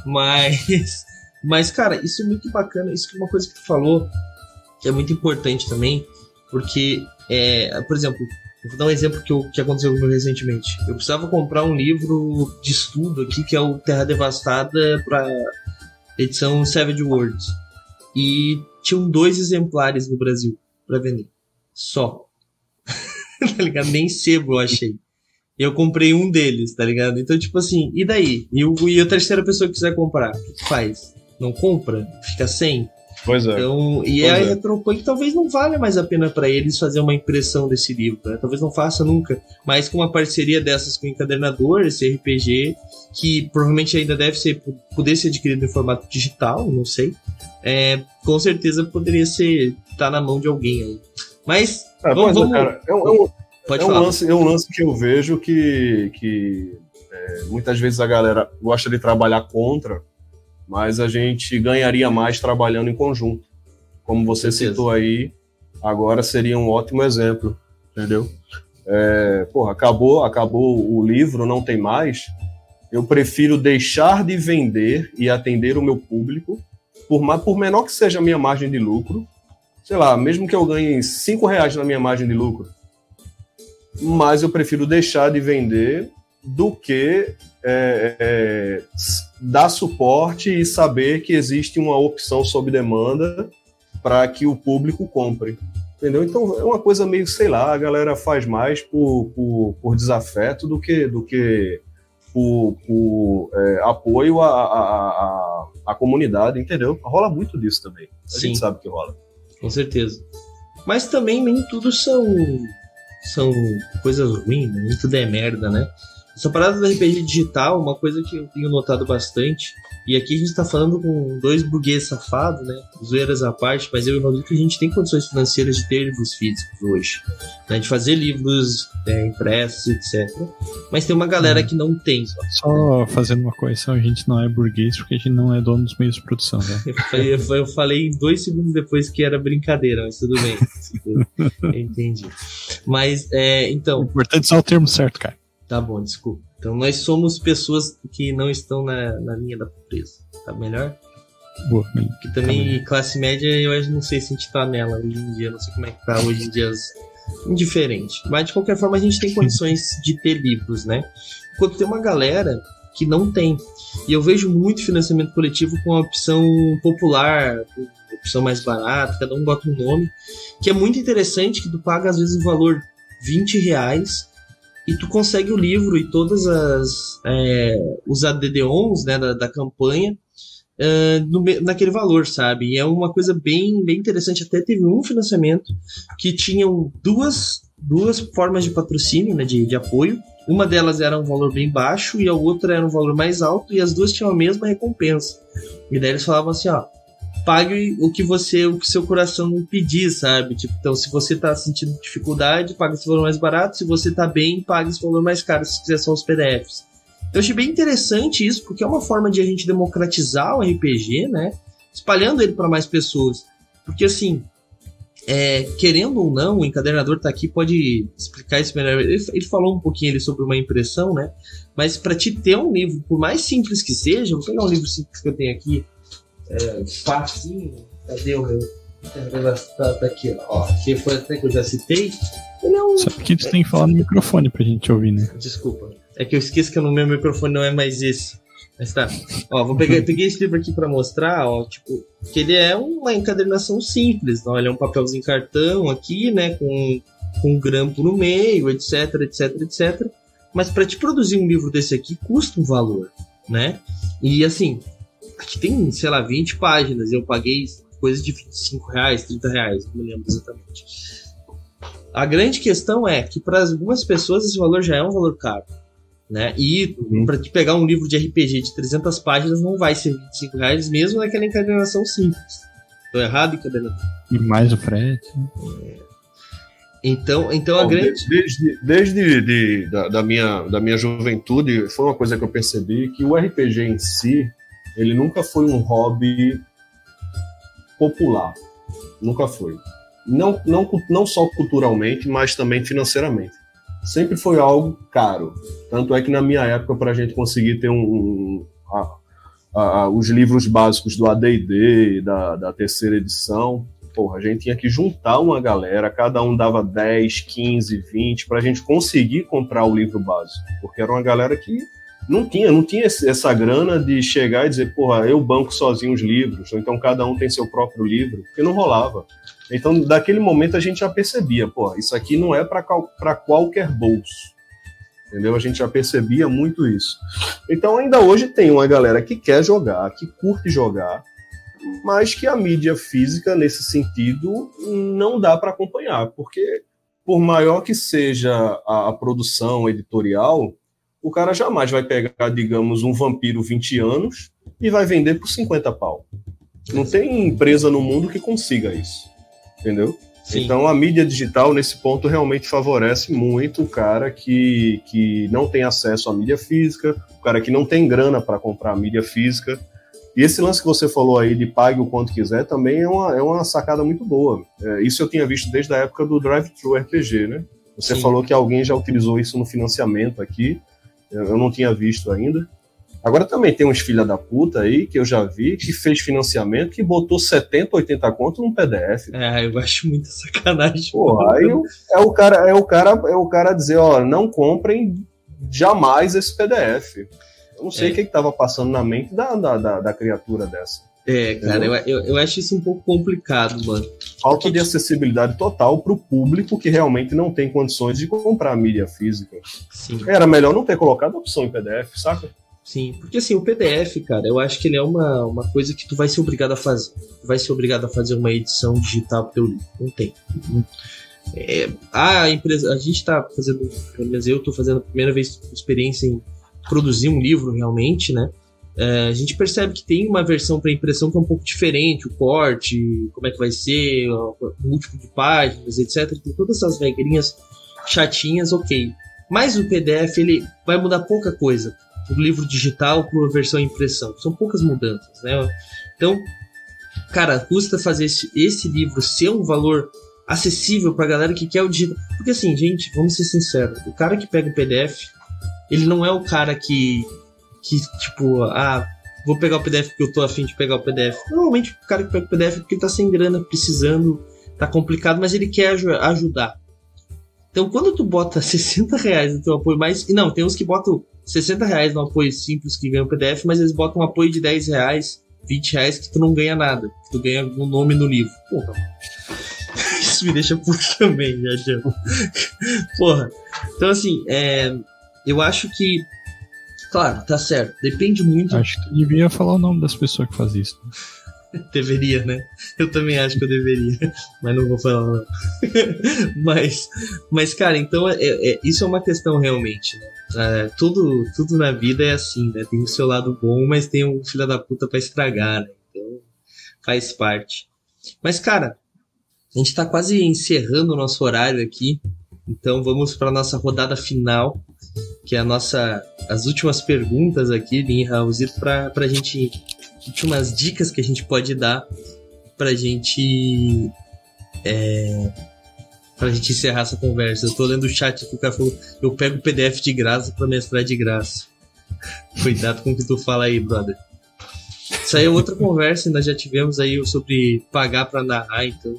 Mas, mas, cara, isso é muito bacana. Isso é uma coisa que tu falou que é muito importante também, porque, é, por exemplo, eu vou dar um exemplo que, eu, que aconteceu comigo recentemente. Eu precisava comprar um livro de estudo aqui, que é o Terra Devastada, para edição Savage Worlds. E tinham dois exemplares no Brasil para vender. Só. tá ligado? Nem sebo eu achei. E eu comprei um deles, tá ligado? Então, tipo assim, e daí? E, o, e a terceira pessoa que quiser comprar, o que que faz? Não compra? Fica sem? Pois é. Então, e Pois a é. Retropunk talvez não valha mais a pena para eles fazer uma impressão desse livro, né? Talvez não faça nunca. Mas com uma parceria dessas com o encadernador, esse RPG, que provavelmente ainda deve ser poder ser adquirido em formato digital, não sei. É, com certeza poderia ser tá na mão de alguém aí. Mas É, Vamos- vamos- cara, é um- é um, é lance, é um lance que eu vejo que, que é, muitas vezes a galera gosta de trabalhar contra, mas a gente ganharia mais trabalhando em conjunto. Como você citou aí, agora seria um ótimo exemplo, entendeu? é, porra, acabou, acabou o livro, não tem mais. Eu prefiro deixar de vender e atender o meu público, por, por menor que seja a minha margem de lucro, sei lá, mesmo que eu ganhe cinco reais na minha margem de lucro, mas eu prefiro deixar de vender do que é, é, dar suporte e saber que existe uma opção sob demanda para que o público compre. Entendeu? Então é uma coisa meio, sei lá, a galera faz mais por, por, por desafeto do que, do que por, por é, apoio à, à, à, comunidade, entendeu? Rola muito disso também. A Sim. gente sabe que rola. Com certeza. Mas também nem tudo são, são coisas ruins, nem tudo é merda, né? Essa parada do RPG digital, uma coisa que eu tenho notado bastante, e aqui a gente tá falando com dois burguês safados, né? Zoeiras à parte, mas eu e o Rodrigo, a gente tem condições financeiras de ter livros físicos hoje, né? De fazer livros é, impressos, etc. Mas tem uma galera hum. que não tem. Só fazendo uma correção, a gente não é burguês porque a gente não é dono dos meios de produção, né? eu, eu falei dois segundos depois que era brincadeira, mas tudo bem. Entendi. Mas, é, então... O importante é só o termo certo, cara. Tá bom, desculpa. Então nós somos pessoas que não estão na, na linha da pobreza. Tá melhor? Boa, que também tá classe média eu não sei se a gente tá nela hoje em dia, não sei como é que tá hoje em dia indiferente. Mas de qualquer forma a gente tem condições de ter livros, né? Enquanto tem uma galera que não tem. E eu vejo muito financiamento coletivo com a opção popular, opção mais barata, cada um bota um nome, que é muito interessante que tu paga às vezes o valor 20 reais e tu consegue o livro e todas as é, os ADD-ons né, da, da campanha uh, no, naquele valor, sabe? E é uma coisa bem, bem interessante. Até teve um financiamento que tinham duas, duas formas de patrocínio, né, de, de apoio. Uma delas era um valor bem baixo e a outra era um valor mais alto e as duas tinham a mesma recompensa. E daí eles falavam assim, ó, pague o que você, o que seu coração pedir, sabe? Tipo, então, se você tá sentindo dificuldade, pague esse valor mais barato. Se você tá bem, pague esse valor mais caro, se quiser só os PDFs. Eu achei bem interessante isso, porque é uma forma de a gente democratizar o RPG, né? Espalhando ele para mais pessoas. Porque, assim, é, querendo ou não, o encadernador tá aqui, pode explicar isso melhor. Ele, ele falou um pouquinho ali sobre uma impressão, né? Mas para te ter um livro, por mais simples que seja, vou pegar um livro simples que eu tenho aqui, é, facinho. Cadê o meu? Tá, tá aqui, ó. Que foi até que eu já citei. Ele é um. Só que tu tem que falar no microfone pra gente ouvir, né? Desculpa. É que eu esqueço que no meu microfone não é mais esse. Mas tá. Ó, vou pegar, peguei esse livro aqui pra mostrar, ó, tipo, que ele é uma encadernação simples, ó, ele é um papelzinho cartão aqui, né, com, com um grampo no meio, etc, etc, etc. Mas para te produzir um livro desse aqui custa um valor, né? E assim, Aqui tem, sei lá, 20 páginas. Eu paguei coisa de 25 reais, 30 reais, não me lembro exatamente. A grande questão é que para algumas pessoas esse valor já é um valor caro. Né? E uhum. para te pegar um livro de RPG de 300 páginas não vai ser 25 reais, mesmo naquela encadernação simples. Tô errado, encadernação? E mais o frete. É. Então, então Bom, a grande. Desde, desde de, da, da, minha, da minha juventude, foi uma coisa que eu percebi que o RPG em si, ele nunca foi um hobby popular. Nunca foi. Não, não, não só culturalmente, mas também financeiramente. Sempre foi algo caro. Tanto é que na minha época, para a gente conseguir ter um, um a, a, os livros básicos do AD&D, da, da terceira edição, porra, a gente tinha que juntar uma galera, cada um dava 10, 15, 20, para a gente conseguir comprar o livro básico. Porque era uma galera que não tinha, não tinha essa grana de chegar e dizer, porra, eu banco sozinho os livros, ou então cada um tem seu próprio livro, porque não rolava. Então, daquele momento a gente já percebia, porra, isso aqui não é para qualquer bolso. Entendeu? A gente já percebia muito isso. Então, ainda hoje tem uma galera que quer jogar, que curte jogar, mas que a mídia física, nesse sentido, não dá para acompanhar, porque por maior que seja a, a produção editorial, o cara jamais vai pegar, digamos, um vampiro 20 anos e vai vender por 50 pau. Não tem empresa no mundo que consiga isso. Entendeu? Sim. Então a mídia digital, nesse ponto, realmente favorece muito o cara que, que não tem acesso à mídia física, o cara que não tem grana para comprar a mídia física. E esse lance que você falou aí de pague o quanto quiser também é uma, é uma sacada muito boa. É, isso eu tinha visto desde a época do Drive Thru RPG, né? Você Sim. falou que alguém já utilizou isso no financiamento aqui. Eu, não tinha visto ainda. Agora também tem uns filha da puta aí que eu já vi que fez financiamento que botou 70, 80 conto num PDF. É, eu acho muita sacanagem. Porra, aí é o cara, é o cara, é o cara dizer, ó, não comprem jamais esse PDF. Eu não sei É. o que estava passando na mente da, da, da, da criatura dessa. É, cara, eu, eu, eu acho isso um pouco complicado, mano. Falta de acessibilidade total para o público que realmente não tem condições de comprar mídia física. Sim. Era melhor não ter colocado a opção em PDF, saca? Sim, porque assim, o PDF, cara, eu acho que ele é uma, uma coisa que tu vai ser obrigado a fazer. Tu vai ser obrigado a fazer uma edição digital pro teu livro. Não tem. É, a empresa, a gente tá fazendo, pelo menos eu tô fazendo a primeira vez experiência em produzir um livro realmente, né? É, a gente percebe que tem uma versão para impressão que é um pouco diferente, o corte, como é que vai ser, o múltiplo de páginas, etc. Tem todas essas regrinhas chatinhas, ok. Mas o PDF ele vai mudar pouca coisa do livro digital para a versão impressão. São poucas mudanças, né? Então, cara, custa fazer esse, esse livro ser um valor acessível para a galera que quer o digital. Porque assim, gente, vamos ser sinceros, o cara que pega o PDF, ele não é o cara que que tipo, ah, vou pegar o PDF porque eu tô afim de pegar o PDF. Normalmente o cara que pega o PDF é porque ele tá sem grana, precisando, tá complicado, mas ele quer aju- ajudar. Então, quando tu bota 60 reais no teu apoio mais. e Não, tem uns que botam 60 reais no apoio simples que ganham PDF, mas eles botam um apoio de 10 reais, 20 reais que tu não ganha nada. Que tu ganha um nome no livro. Porra. Isso me deixa puto também, né, Jean? Porra. Então, assim, é, eu acho que. Claro, tá certo. Depende muito. Acho que tu devia falar o nome das pessoas que fazem isso. Deveria, né? Eu também acho que eu deveria, mas não vou falar. Não. mas, mas, cara, então é, é- isso é uma questão realmente, né? É, tudo, tudo na vida é assim, né? Tem o seu lado bom, mas tem um filho da puta pra estragar, né? Então faz parte. Mas, cara, a gente tá quase encerrando o nosso horário aqui, então vamos para nossa rodada final, que é a nossa, as últimas perguntas aqui, Lin Raulzito, pra, pra gente últimas dicas que a gente pode dar pra gente. É, pra gente encerrar essa conversa. Eu tô lendo o chat que o cara falou: eu pego o PDF de graça pra mestrar de graça. Cuidado com o que tu fala aí, brother. Aí é outra conversa, nós já tivemos aí sobre pagar pra narrar, então.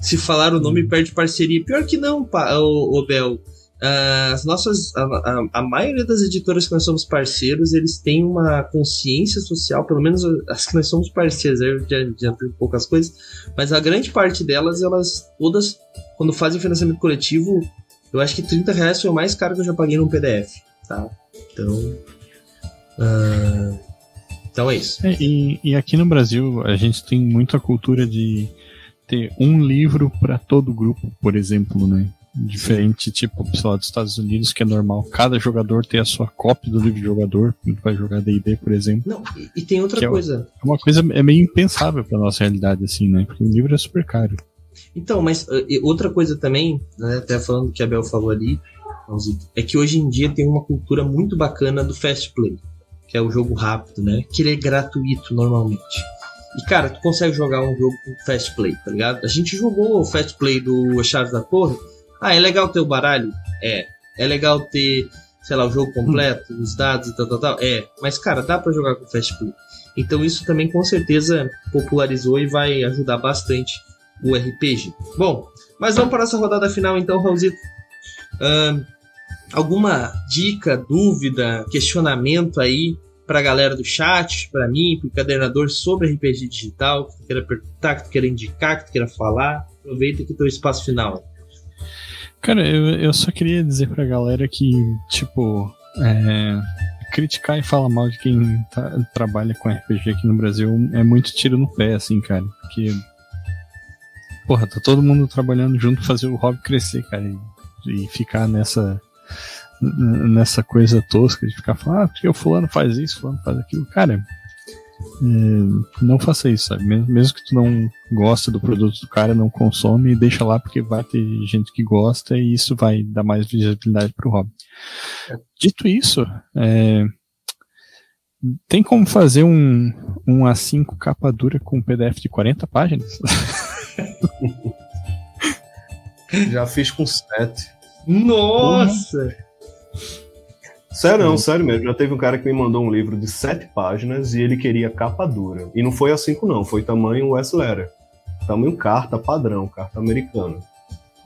Se falar o nome, perde parceria. Pior que não, ô Bel. Ah, As nossas. A, a- a maioria das editoras que nós somos parceiros, eles têm uma consciência social, pelo menos as que nós somos parceiros, eu já adiantei um pouco as coisas, mas a grande parte delas, elas todas, quando fazem financiamento coletivo, eu acho que 30 reais foi o mais caro que eu já paguei num PDF, tá? Então. ah, então é isso. É, e, e aqui no Brasil a gente tem muita cultura de ter um livro para todo grupo, por exemplo, né? Diferente, tipo, sei lá, dos Estados Unidos, que é normal cada jogador ter a sua cópia do livro de jogador, quando vai jogar D&D, por exemplo. Não, e, e tem outra é coisa. É uma coisa é meio impensável pra nossa realidade, assim, né? Porque o livro é super caro. Então, mas uh, e outra coisa também, né, até falando que a Bel falou ali, é que hoje em dia tem uma cultura muito bacana do fast play, que é o jogo rápido, né? Que ele é gratuito normalmente. E cara, tu consegue jogar um jogo com fast play, tá ligado? A gente jogou o fast play do Chaves da Torre. Ah, é legal ter o baralho? É. É legal ter, sei lá, o jogo completo, os dados e tal, tal, tal? É. Mas, cara, dá pra jogar com fast play. Então isso também com certeza popularizou e vai ajudar bastante o RPG. Bom, mas vamos para essa rodada final então, Raulzito. Ahn, alguma dica, dúvida, questionamento aí pra galera do chat, pra mim, pro encadernador sobre RPG digital, que tu queira perguntar, que tu queira indicar, que tu queira falar? Aproveita que teu espaço final. Cara, eu, eu só queria dizer pra galera que, tipo, é, criticar e falar mal de quem tá- trabalha com RPG aqui no Brasil é muito tiro no pé, assim, cara. Porque, porra, tá todo mundo trabalhando junto fazer o hobby crescer, cara. E, e ficar nessa nessa coisa tosca de ficar falando, ah, porque o fulano faz isso, fulano faz aquilo. Cara, é, não faça isso, sabe? Mesmo, mesmo que tu não gosta do produto do cara, não consome, deixa lá porque vai ter gente que gosta e isso vai dar mais visibilidade pro hobby. Dito isso, é, tem como fazer um, um A5 capa dura com um PDF de 40 páginas? Já fiz com sete. Nossa! Sério, não, sério mesmo. Já teve um cara que me mandou um livro de sete páginas e ele queria capa dura. E não foi a cinco, não, foi tamanho West Letter. Tamanho carta padrão, carta americana.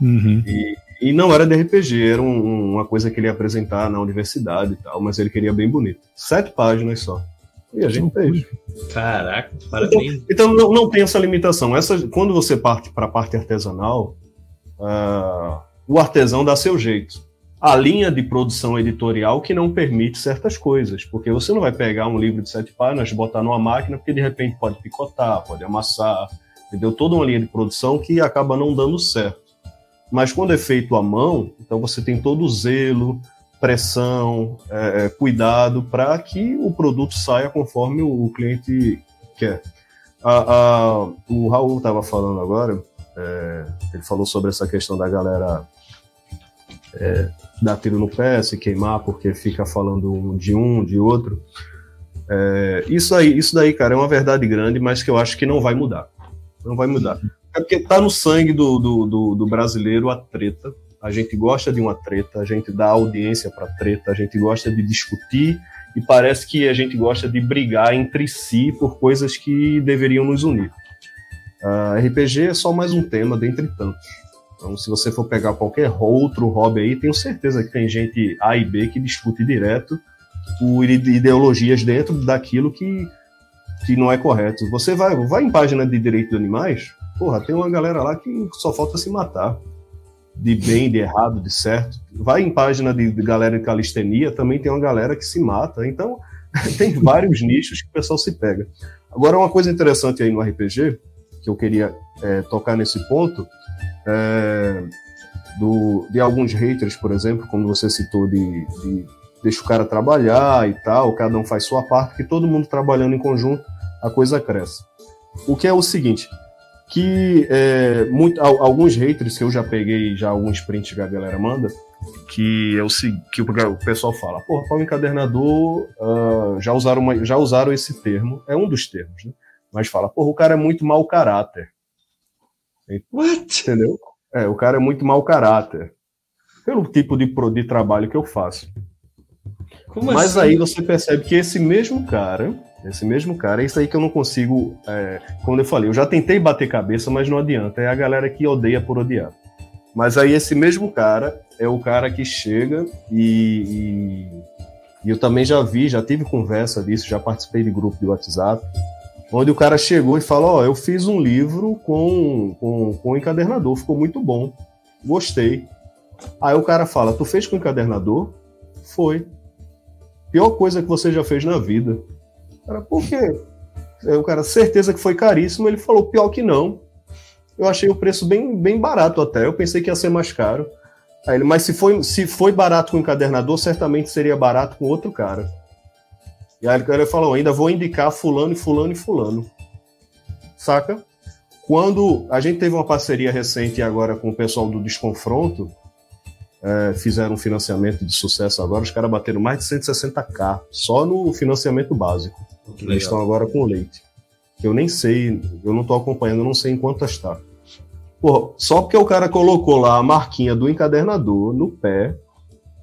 Uhum. E, e não era de RPG, era um- uma coisa que ele ia apresentar na universidade e tal, mas ele queria bem bonito. Sete páginas só. E a gente fez. Caraca, parabéns. Então não, não tem essa limitação. Essa, quando você parte para a parte artesanal, ah, o artesão dá seu jeito. A linha de produção editorial que não permite certas coisas, porque você não vai pegar um livro de sete páginas, botar numa máquina, porque de repente pode picotar, pode amassar, entendeu? Toda uma linha de produção que acaba não dando certo. Mas quando é feito à mão, então você tem todo o zelo, pressão, é, é, cuidado para que o produto saia conforme o, cliente quer. A- a- o Raul estava falando agora, é, ele falou sobre essa questão da galera é, dar tiro no pé, se queimar porque fica falando de um, de outro. É, isso aí, isso daí, cara, é uma verdade grande, mas que eu acho que não vai mudar. Não vai mudar. É porque tá no sangue do, do, do, do brasileiro a treta. A gente gosta de uma treta, a gente dá audiência para treta, a gente gosta de discutir e parece que a gente gosta de brigar entre si por coisas que deveriam nos unir. Ah, RPG é só mais um tema dentre tantos. Então, se você for pegar qualquer outro hobby aí, tenho certeza que tem gente A e B que discute direto por ide- ideologias dentro daquilo que, que não é correto. Você vai, vai em página de direito de animais, porra, tem uma galera lá que só falta se matar. De bem, de errado, de certo. Vai em página de, de galera de calistenia, também tem uma galera que se mata. Então, tem vários nichos que o pessoal se pega. Agora, uma coisa interessante aí no RPG, que eu queria é, tocar nesse ponto, é, do, de alguns haters, por exemplo, como você citou, de, de deixa o cara trabalhar e tal, cada um faz sua parte, que todo mundo trabalhando em conjunto, a coisa cresce. O que é o seguinte, que é, muito, al- alguns haters que eu já peguei, já alguns prints que a galera manda, que é o que o, pessoal fala, porra, para o encadernador ah, já, usaram uma- já usaram esse termo, é um dos termos, né? Mas fala, porra, o cara é muito mau caráter. What? Entendeu? É, o cara é muito mau caráter. Pelo tipo de, de trabalho que eu faço. Como Mas assim? aí você percebe que esse mesmo cara, esse mesmo cara, é isso aí que eu não consigo. É, como eu falei, eu já tentei bater cabeça, mas não adianta. É a galera que odeia por odiar. Mas aí esse mesmo cara é o cara que chega e, e, e eu também já vi, já tive conversa disso, já participei de grupo de WhatsApp, onde o cara chegou e falou: Ó, eu fiz um livro com, com, com encadernador, ficou muito bom, gostei. Aí o cara fala: Tu fez com encadernador? Foi. Pior coisa que você já fez na vida. Cara, por quê? Aí o cara, certeza que foi caríssimo. Ele falou: Pior que não. Eu achei o preço bem, bem barato até. Eu pensei que ia ser mais caro. Aí ele, mas se foi, se foi barato com encadernador, certamente seria barato com outro cara. E aí o cara falou: ainda vou indicar fulano e fulano e fulano. Saca? Quando a gente teve uma parceria recente agora com o pessoal do Desconfronto, é, fizeram um financiamento de sucesso agora, os caras bateram mais de 160k só no financiamento básico. Que Eles estão agora com o leite. Eu nem sei, eu não tô acompanhando, eu não sei em quantas está. Porra, só porque o cara colocou lá a marquinha do encadernador no pé,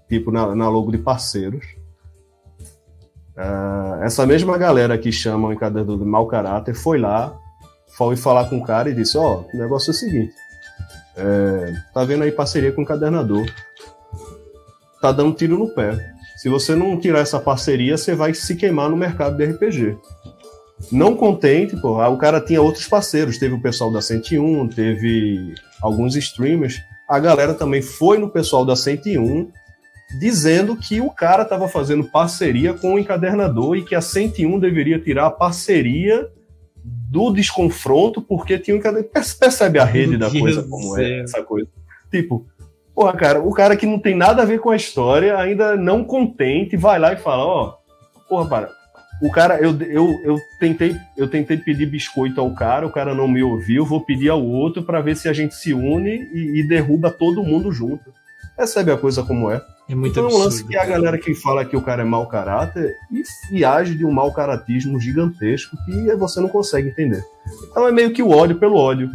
tipo na, na logo de parceiros. Ah, essa mesma galera que chama o encadernador de mau caráter foi lá, foi falar com o cara e disse: Ó, o negócio é o seguinte, é, tá vendo aí parceria com o encadernador, tá dando tiro no pé. Se você não tirar essa parceria, você vai se queimar no mercado de RPG. Não contente, pô, o cara tinha outros parceiros, teve o pessoal da 101, teve alguns streamers. A galera também foi no pessoal da 101 dizendo que o cara estava fazendo parceria com o encadernador e que a 101 deveria tirar a parceria do desconfronto porque tinha um encadernador. Percebe a rede Meu da Deus coisa como é essa coisa? Tipo, porra, cara, o cara que não tem nada a ver com a história, ainda não contente, vai lá e fala, ó, porra, para, o cara, eu, eu, eu, tentei, eu tentei pedir biscoito ao cara, o cara não me ouviu, vou pedir ao outro para ver se a gente se une e, e derruba todo mundo junto. Percebe a coisa como é? É muito Então é um lance absurdo. que a galera que fala que o cara é mau caráter e, e age de um mau caratismo gigantesco que você não consegue entender. Então é meio que o ódio pelo ódio.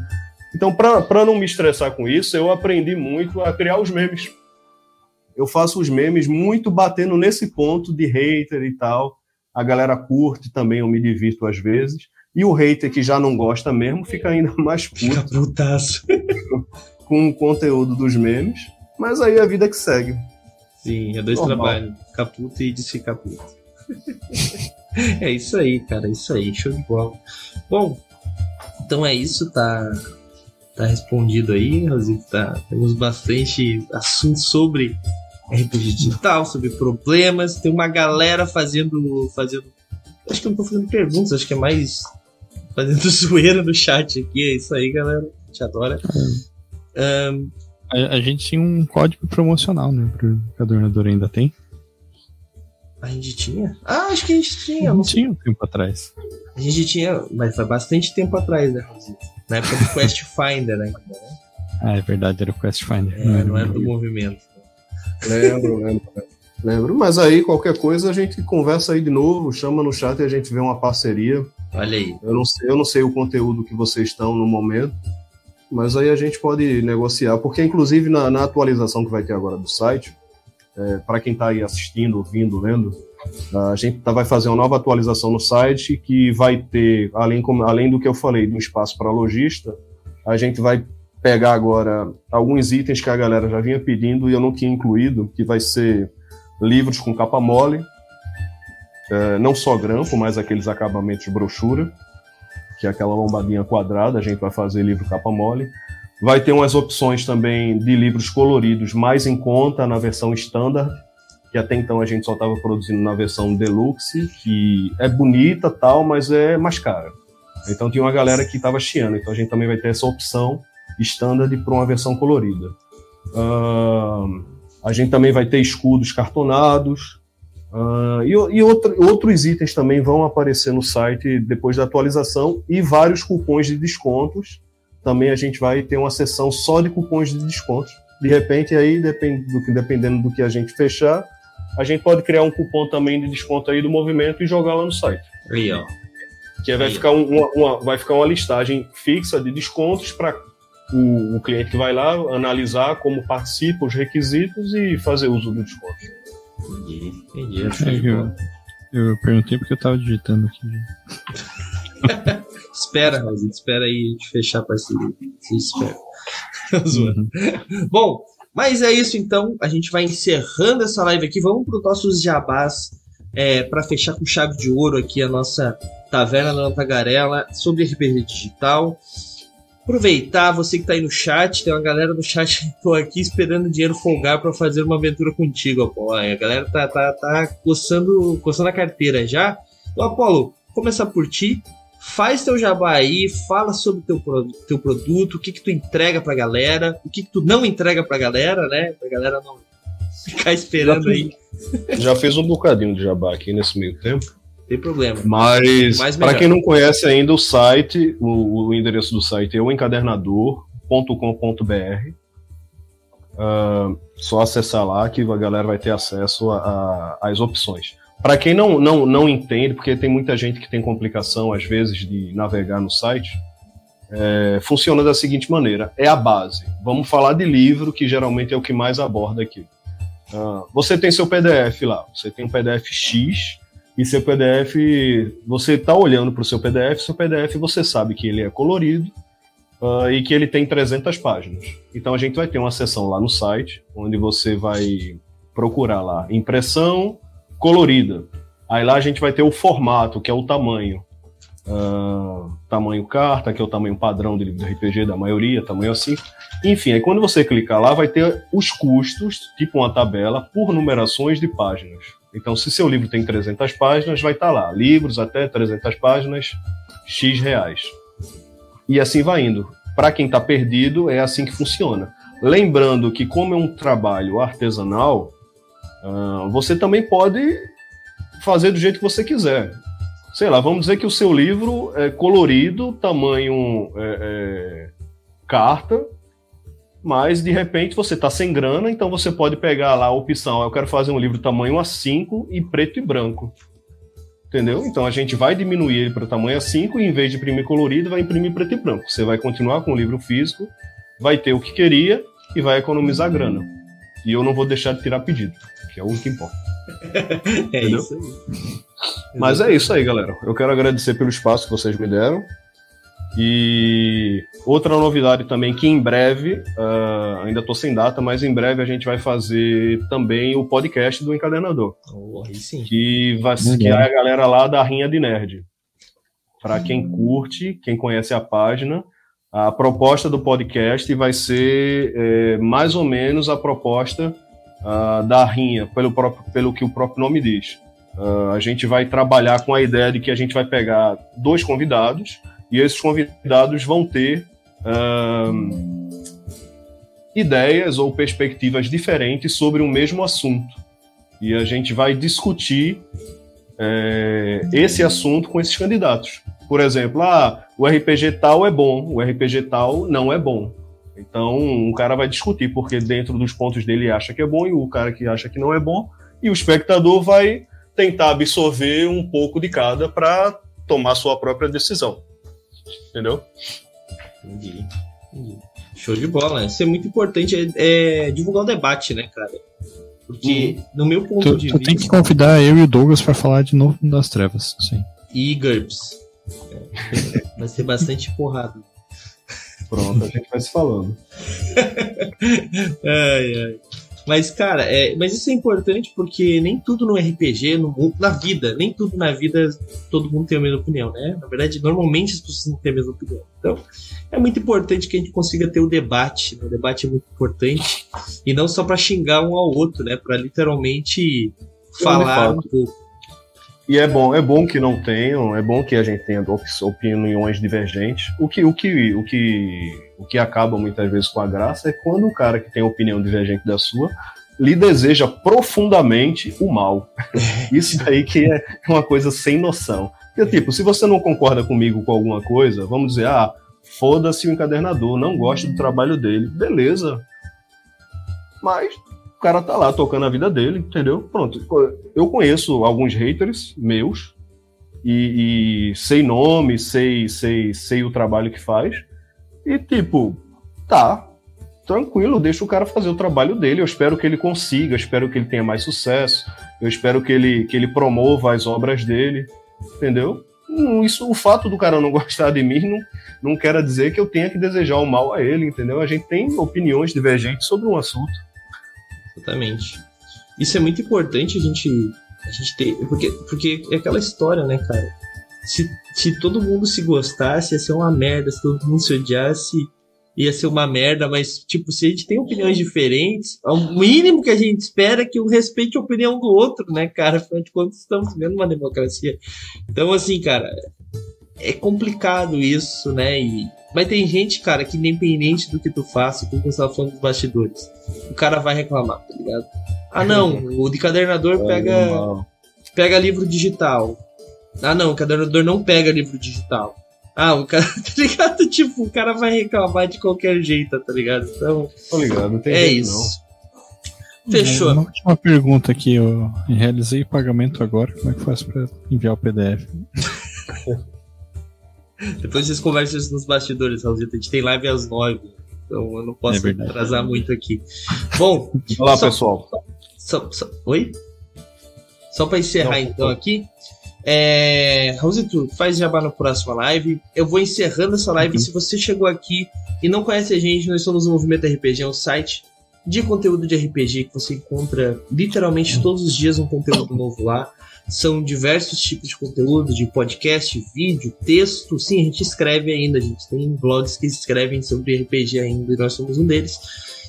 Então, para não me estressar com isso, eu aprendi muito a criar os memes. Eu faço os memes muito batendo nesse ponto de hater e tal. A galera curte também, eu me divirto às vezes. E o hater que já não gosta mesmo fica ainda mais puto. Fica putaço. com o conteúdo dos memes. Mas aí a vida que segue. Sim, é dois Normal. trabalhos. Ficar puto e desficar puto. é isso aí, cara. É isso aí. Show de bola. Bom, então é isso. Tá, tá respondido aí, Rosito. Tá, temos bastante assunto sobre RPG digital, sobre problemas. Tem uma galera fazendo. fazendo acho que eu não tô fazendo perguntas, acho que é mais fazendo zoeira no chat aqui. É isso aí, galera. A gente adora. Um, a, a, gente tinha um código promocional, né? Pro Cadernador ainda tem. A gente tinha? Ah, acho que a gente tinha. Não tinha um tempo atrás. A gente tinha, mas foi bastante tempo atrás, né, Na época do Quest Finder ainda, né? Ah, é verdade, era o Quest Finder. É, não era, não era do movimento. Lembro, lembro. Lembro, mas aí qualquer coisa a gente conversa aí de novo, chama no chat e a gente vê uma parceria. Olha aí. Eu não sei, eu não sei o conteúdo que vocês estão no momento, mas aí a gente pode negociar, porque inclusive na, na atualização que vai ter agora do site, é, para quem está aí assistindo, ouvindo, lendo, a gente tá, vai fazer uma nova atualização no site que vai ter, além, além do que eu falei, do espaço para lojista, a gente vai pegar agora alguns itens que a galera já vinha pedindo e eu não tinha incluído, que vai ser livros com capa mole, é, não só grampo, mas aqueles acabamentos de brochura, que é aquela lombadinha quadrada, a gente vai fazer livro capa mole. Vai ter umas opções também de livros coloridos mais em conta na versão standard, que até então a gente só estava produzindo na versão deluxe, que é bonita tal, mas é mais cara. Então tinha uma galera que estava chiando, então a gente também vai ter essa opção standard para uma versão colorida. Uh, a gente também vai ter escudos cartonados, Uh, e e outro, outros itens também vão aparecer no site depois da atualização e vários cupons de descontos. Também a gente vai ter uma seção só de cupons de descontos. De repente, aí, depend, do que, dependendo do que a gente fechar, a gente pode criar um cupom também de desconto aí do movimento e jogar lá no site. Aí, ó. Que vai, ficar um, uma, uma, vai ficar uma listagem fixa de descontos para o, o cliente que vai lá analisar como participa, os requisitos e fazer uso do desconto. Entendi, entendi. É, eu, eu perguntei porque eu tava digitando aqui. espera, Rosita, espera aí de fechar a parceria. Se espera. Uhum. Bom, mas é isso então. A gente vai encerrando essa live aqui. Vamos para os nossos jabás é, para fechar com chave de ouro aqui a nossa Taverna da Tagarela sobre RPG digital aproveitar, você que tá aí no chat, tem uma galera no chat que tô aqui esperando o dinheiro folgar para fazer uma aventura contigo, Apolo. A galera tá, tá, tá coçando, coçando a carteira já. Então, Apolo, começar por ti. Faz teu jabá aí, fala sobre teu, teu produto, o que que tu entrega pra galera, o que que tu não entrega pra galera, né? Pra galera não ficar esperando já aí. Já fez um bocadinho de jabá aqui nesse meio tempo. Tem problema. Mas, para quem não conhece ainda o site, o, o endereço do site é o encadernador.com.br. Uh, só acessar lá que a galera vai ter acesso às opções. Para quem não, não, não entende, porque tem muita gente que tem complicação, às vezes, de navegar no site, é, funciona da seguinte maneira: é a base. Vamos falar de livro, que geralmente é o que mais aborda aqui. Uh, você tem seu PDF lá, você tem um PDF X e seu PDF, você está olhando para o seu PDF, seu PDF você sabe que ele é colorido uh, e que ele tem 300 páginas. Então a gente vai ter uma seção lá no site, onde você vai procurar lá impressão colorida. Aí lá a gente vai ter o formato, que é o tamanho. Uh, tamanho carta, que é o tamanho padrão de livro de RPG da maioria, tamanho assim. Enfim, aí quando você clicar lá, vai ter os custos, tipo uma tabela, por numerações de páginas. Então, se seu livro tem 300 páginas, vai estar tá lá, livros até 300 páginas, X reais. E assim vai indo. Para quem está perdido, é assim que funciona. Lembrando que, como é um trabalho artesanal, uh, você também pode fazer do jeito que você quiser. Sei lá, vamos dizer que o seu livro é colorido, tamanho é, é, carta, mas de repente você está sem grana, então você pode pegar lá a opção, eu quero fazer um livro tamanho A5 e preto e branco. entendeu? Então a gente vai diminuir ele para tamanho A5 e em vez de imprimir colorido, vai imprimir preto e branco. Você vai continuar com o livro físico, vai ter o que queria e vai economizar grana. E eu não vou deixar de tirar pedido, que é o que importa. é Entendeu? isso aí. Mas é isso aí, galera. Eu quero agradecer pelo espaço que vocês me deram. E outra novidade também que em breve, uh, ainda estou sem data, mas em breve a gente vai fazer também o podcast do Encadernador. Oh, sim. Que vai que é a galera lá da Rinha de Nerd. Para quem curte, quem conhece a página, a proposta do podcast vai ser é, mais ou menos a proposta uh, da Rinha, pelo, próprio, pelo que o próprio nome diz. Uh, a gente vai trabalhar com a ideia de que a gente vai pegar dois convidados e esses convidados vão ter uh, ideias ou perspectivas diferentes sobre o mesmo assunto. E a gente vai discutir é, esse assunto com esses candidatos. Por exemplo, ah, o RPG tal é bom, o RPG tal não é bom. Então, um cara vai discutir porque dentro dos pontos dele acha que é bom e o cara que acha que não é bom, e o espectador vai tentar absorver um pouco de cada para tomar sua própria decisão. Entendeu? Entendi. Entendi. Show de bola. Isso é muito importante é, é divulgar o debate, né, cara? Porque, uhum. no meu ponto tu, de tu vista. tem que convidar eu e o Douglas para falar de novo das trevas. Sim. E GURPS. É, vai ser bastante porrada. Pronto, a gente vai se falando. ai, ai. Mas, cara, é, mas isso é importante porque nem tudo no RPG, no, na vida, nem tudo na vida todo mundo tem a mesma opinião, né? Na verdade, normalmente as pessoas não têm a mesma opinião. Então, é muito importante que a gente consiga ter o debate. Né? O debate é muito importante. E não só para xingar um ao outro, né? Para literalmente falar um pouco. E é bom, é bom que não tenham, é bom que a gente tenha opiniões divergentes. O que, o que, o que, o que acaba muitas vezes com a graça é quando o cara que tem opinião divergente da sua lhe deseja profundamente o mal. Isso daí que é uma coisa sem noção. Porque, tipo, se você não concorda comigo com alguma coisa, vamos dizer, ah, foda-se o encadernador, não gosto do trabalho dele, beleza. Mas cara tá lá tocando a vida dele, entendeu? Pronto. Eu conheço alguns haters meus e, e, sei nome, sei, sei, sei o trabalho que faz. E tipo, tá, tranquilo, deixa o cara fazer o trabalho dele. Eu espero que ele consiga, espero que ele tenha mais sucesso, eu espero que ele, que ele promova as obras dele, entendeu? Isso, o fato do cara não gostar de mim não, não quer dizer que eu tenha que desejar o mal a ele, entendeu? A gente tem opiniões divergentes sobre um assunto. Exatamente. Isso é muito importante a gente, a gente ter. Porque, porque é aquela história, né, cara? Se, se todo mundo se gostasse, ia ser uma merda. Se todo mundo se odiasse, ia ser uma merda. Mas, tipo, se a gente tem opiniões diferentes, o mínimo que a gente espera é que um respeite a opinião do outro, né, cara? Afinal de contas, estamos vendo uma democracia. Então, assim, cara, é complicado isso, né? E, mas tem gente, cara, que independente do que tu faça, como você estava falando dos bastidores, o cara vai reclamar, tá ligado? Ah, não, o decadernador pega, pega livro digital. Ah, não, o cadernador não pega livro digital. Ah, o cara, tá ligado? Tipo, o cara vai reclamar de qualquer jeito, tá ligado? Então. Tô ligado, não tem É isso. Não. Fechou. Uma última pergunta aqui, eu realizei pagamento agora, como é que faz pra enviar o PDF? Depois vocês conversam isso nos bastidores, Raulzito. A gente tem live às nove. Então eu não posso é atrasar muito aqui. Bom. Olá, só, pessoal. Só, só, oi? Só para encerrar não, então não. aqui. É, Raulzito, faz jabá na próxima live. Eu vou encerrando essa live. Uhum. Se você chegou aqui e não conhece a gente, nós somos o Movimento RPG, é um site de conteúdo de RPG que você encontra literalmente todos os dias um conteúdo novo lá. São diversos tipos de conteúdo, de podcast, vídeo, texto. Sim, a gente escreve ainda, a gente tem blogs que escrevem sobre RPG ainda e nós somos um deles.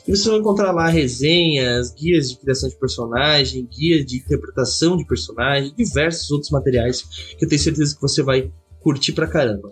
E você vai encontrar lá resenhas, guias de criação de personagem, guias de interpretação de personagem, diversos outros materiais que eu tenho certeza que você vai curtir pra caramba.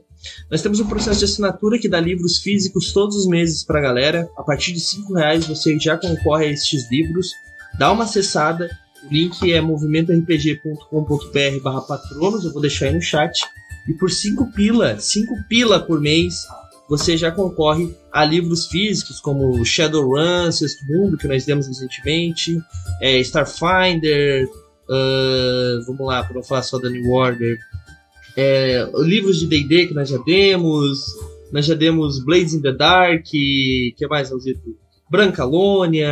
Nós temos um processo de assinatura que dá livros físicos todos os meses pra galera. A partir de 5 reais você já concorre a estes livros. Dá uma acessada link é movimentorpg.com.br barra patronos, eu vou deixar aí no chat. E por 5 pila, 5 pila por mês, você já concorre a livros físicos como Shadowrun, Sexto Mundo, que nós demos recentemente, é, Starfinder, Uh, vamos lá, para não falar só da New Order. É, livros de D&D que nós já demos. Nós já demos Blades in the Dark. que mais, Alzito? Brancalônia.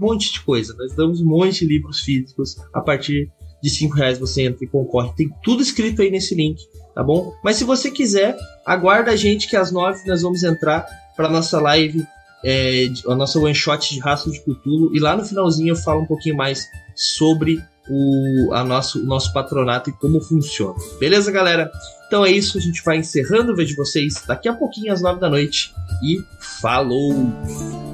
Um monte de coisa. Nós damos um monte de livros físicos. A partir de 5 reais você entra e concorre. Tem tudo escrito aí nesse link, tá bom? Mas se você quiser, aguarda a gente que às 9 nós vamos entrar para nossa live é, a nossa one shot de Rastro de Cthulhu. E lá no finalzinho eu falo um pouquinho mais sobre o, a nosso, o nosso patronato e como funciona. Beleza, galera? Então é isso, a gente vai encerrando. Vejo vocês daqui a pouquinho às nove da noite. E falou!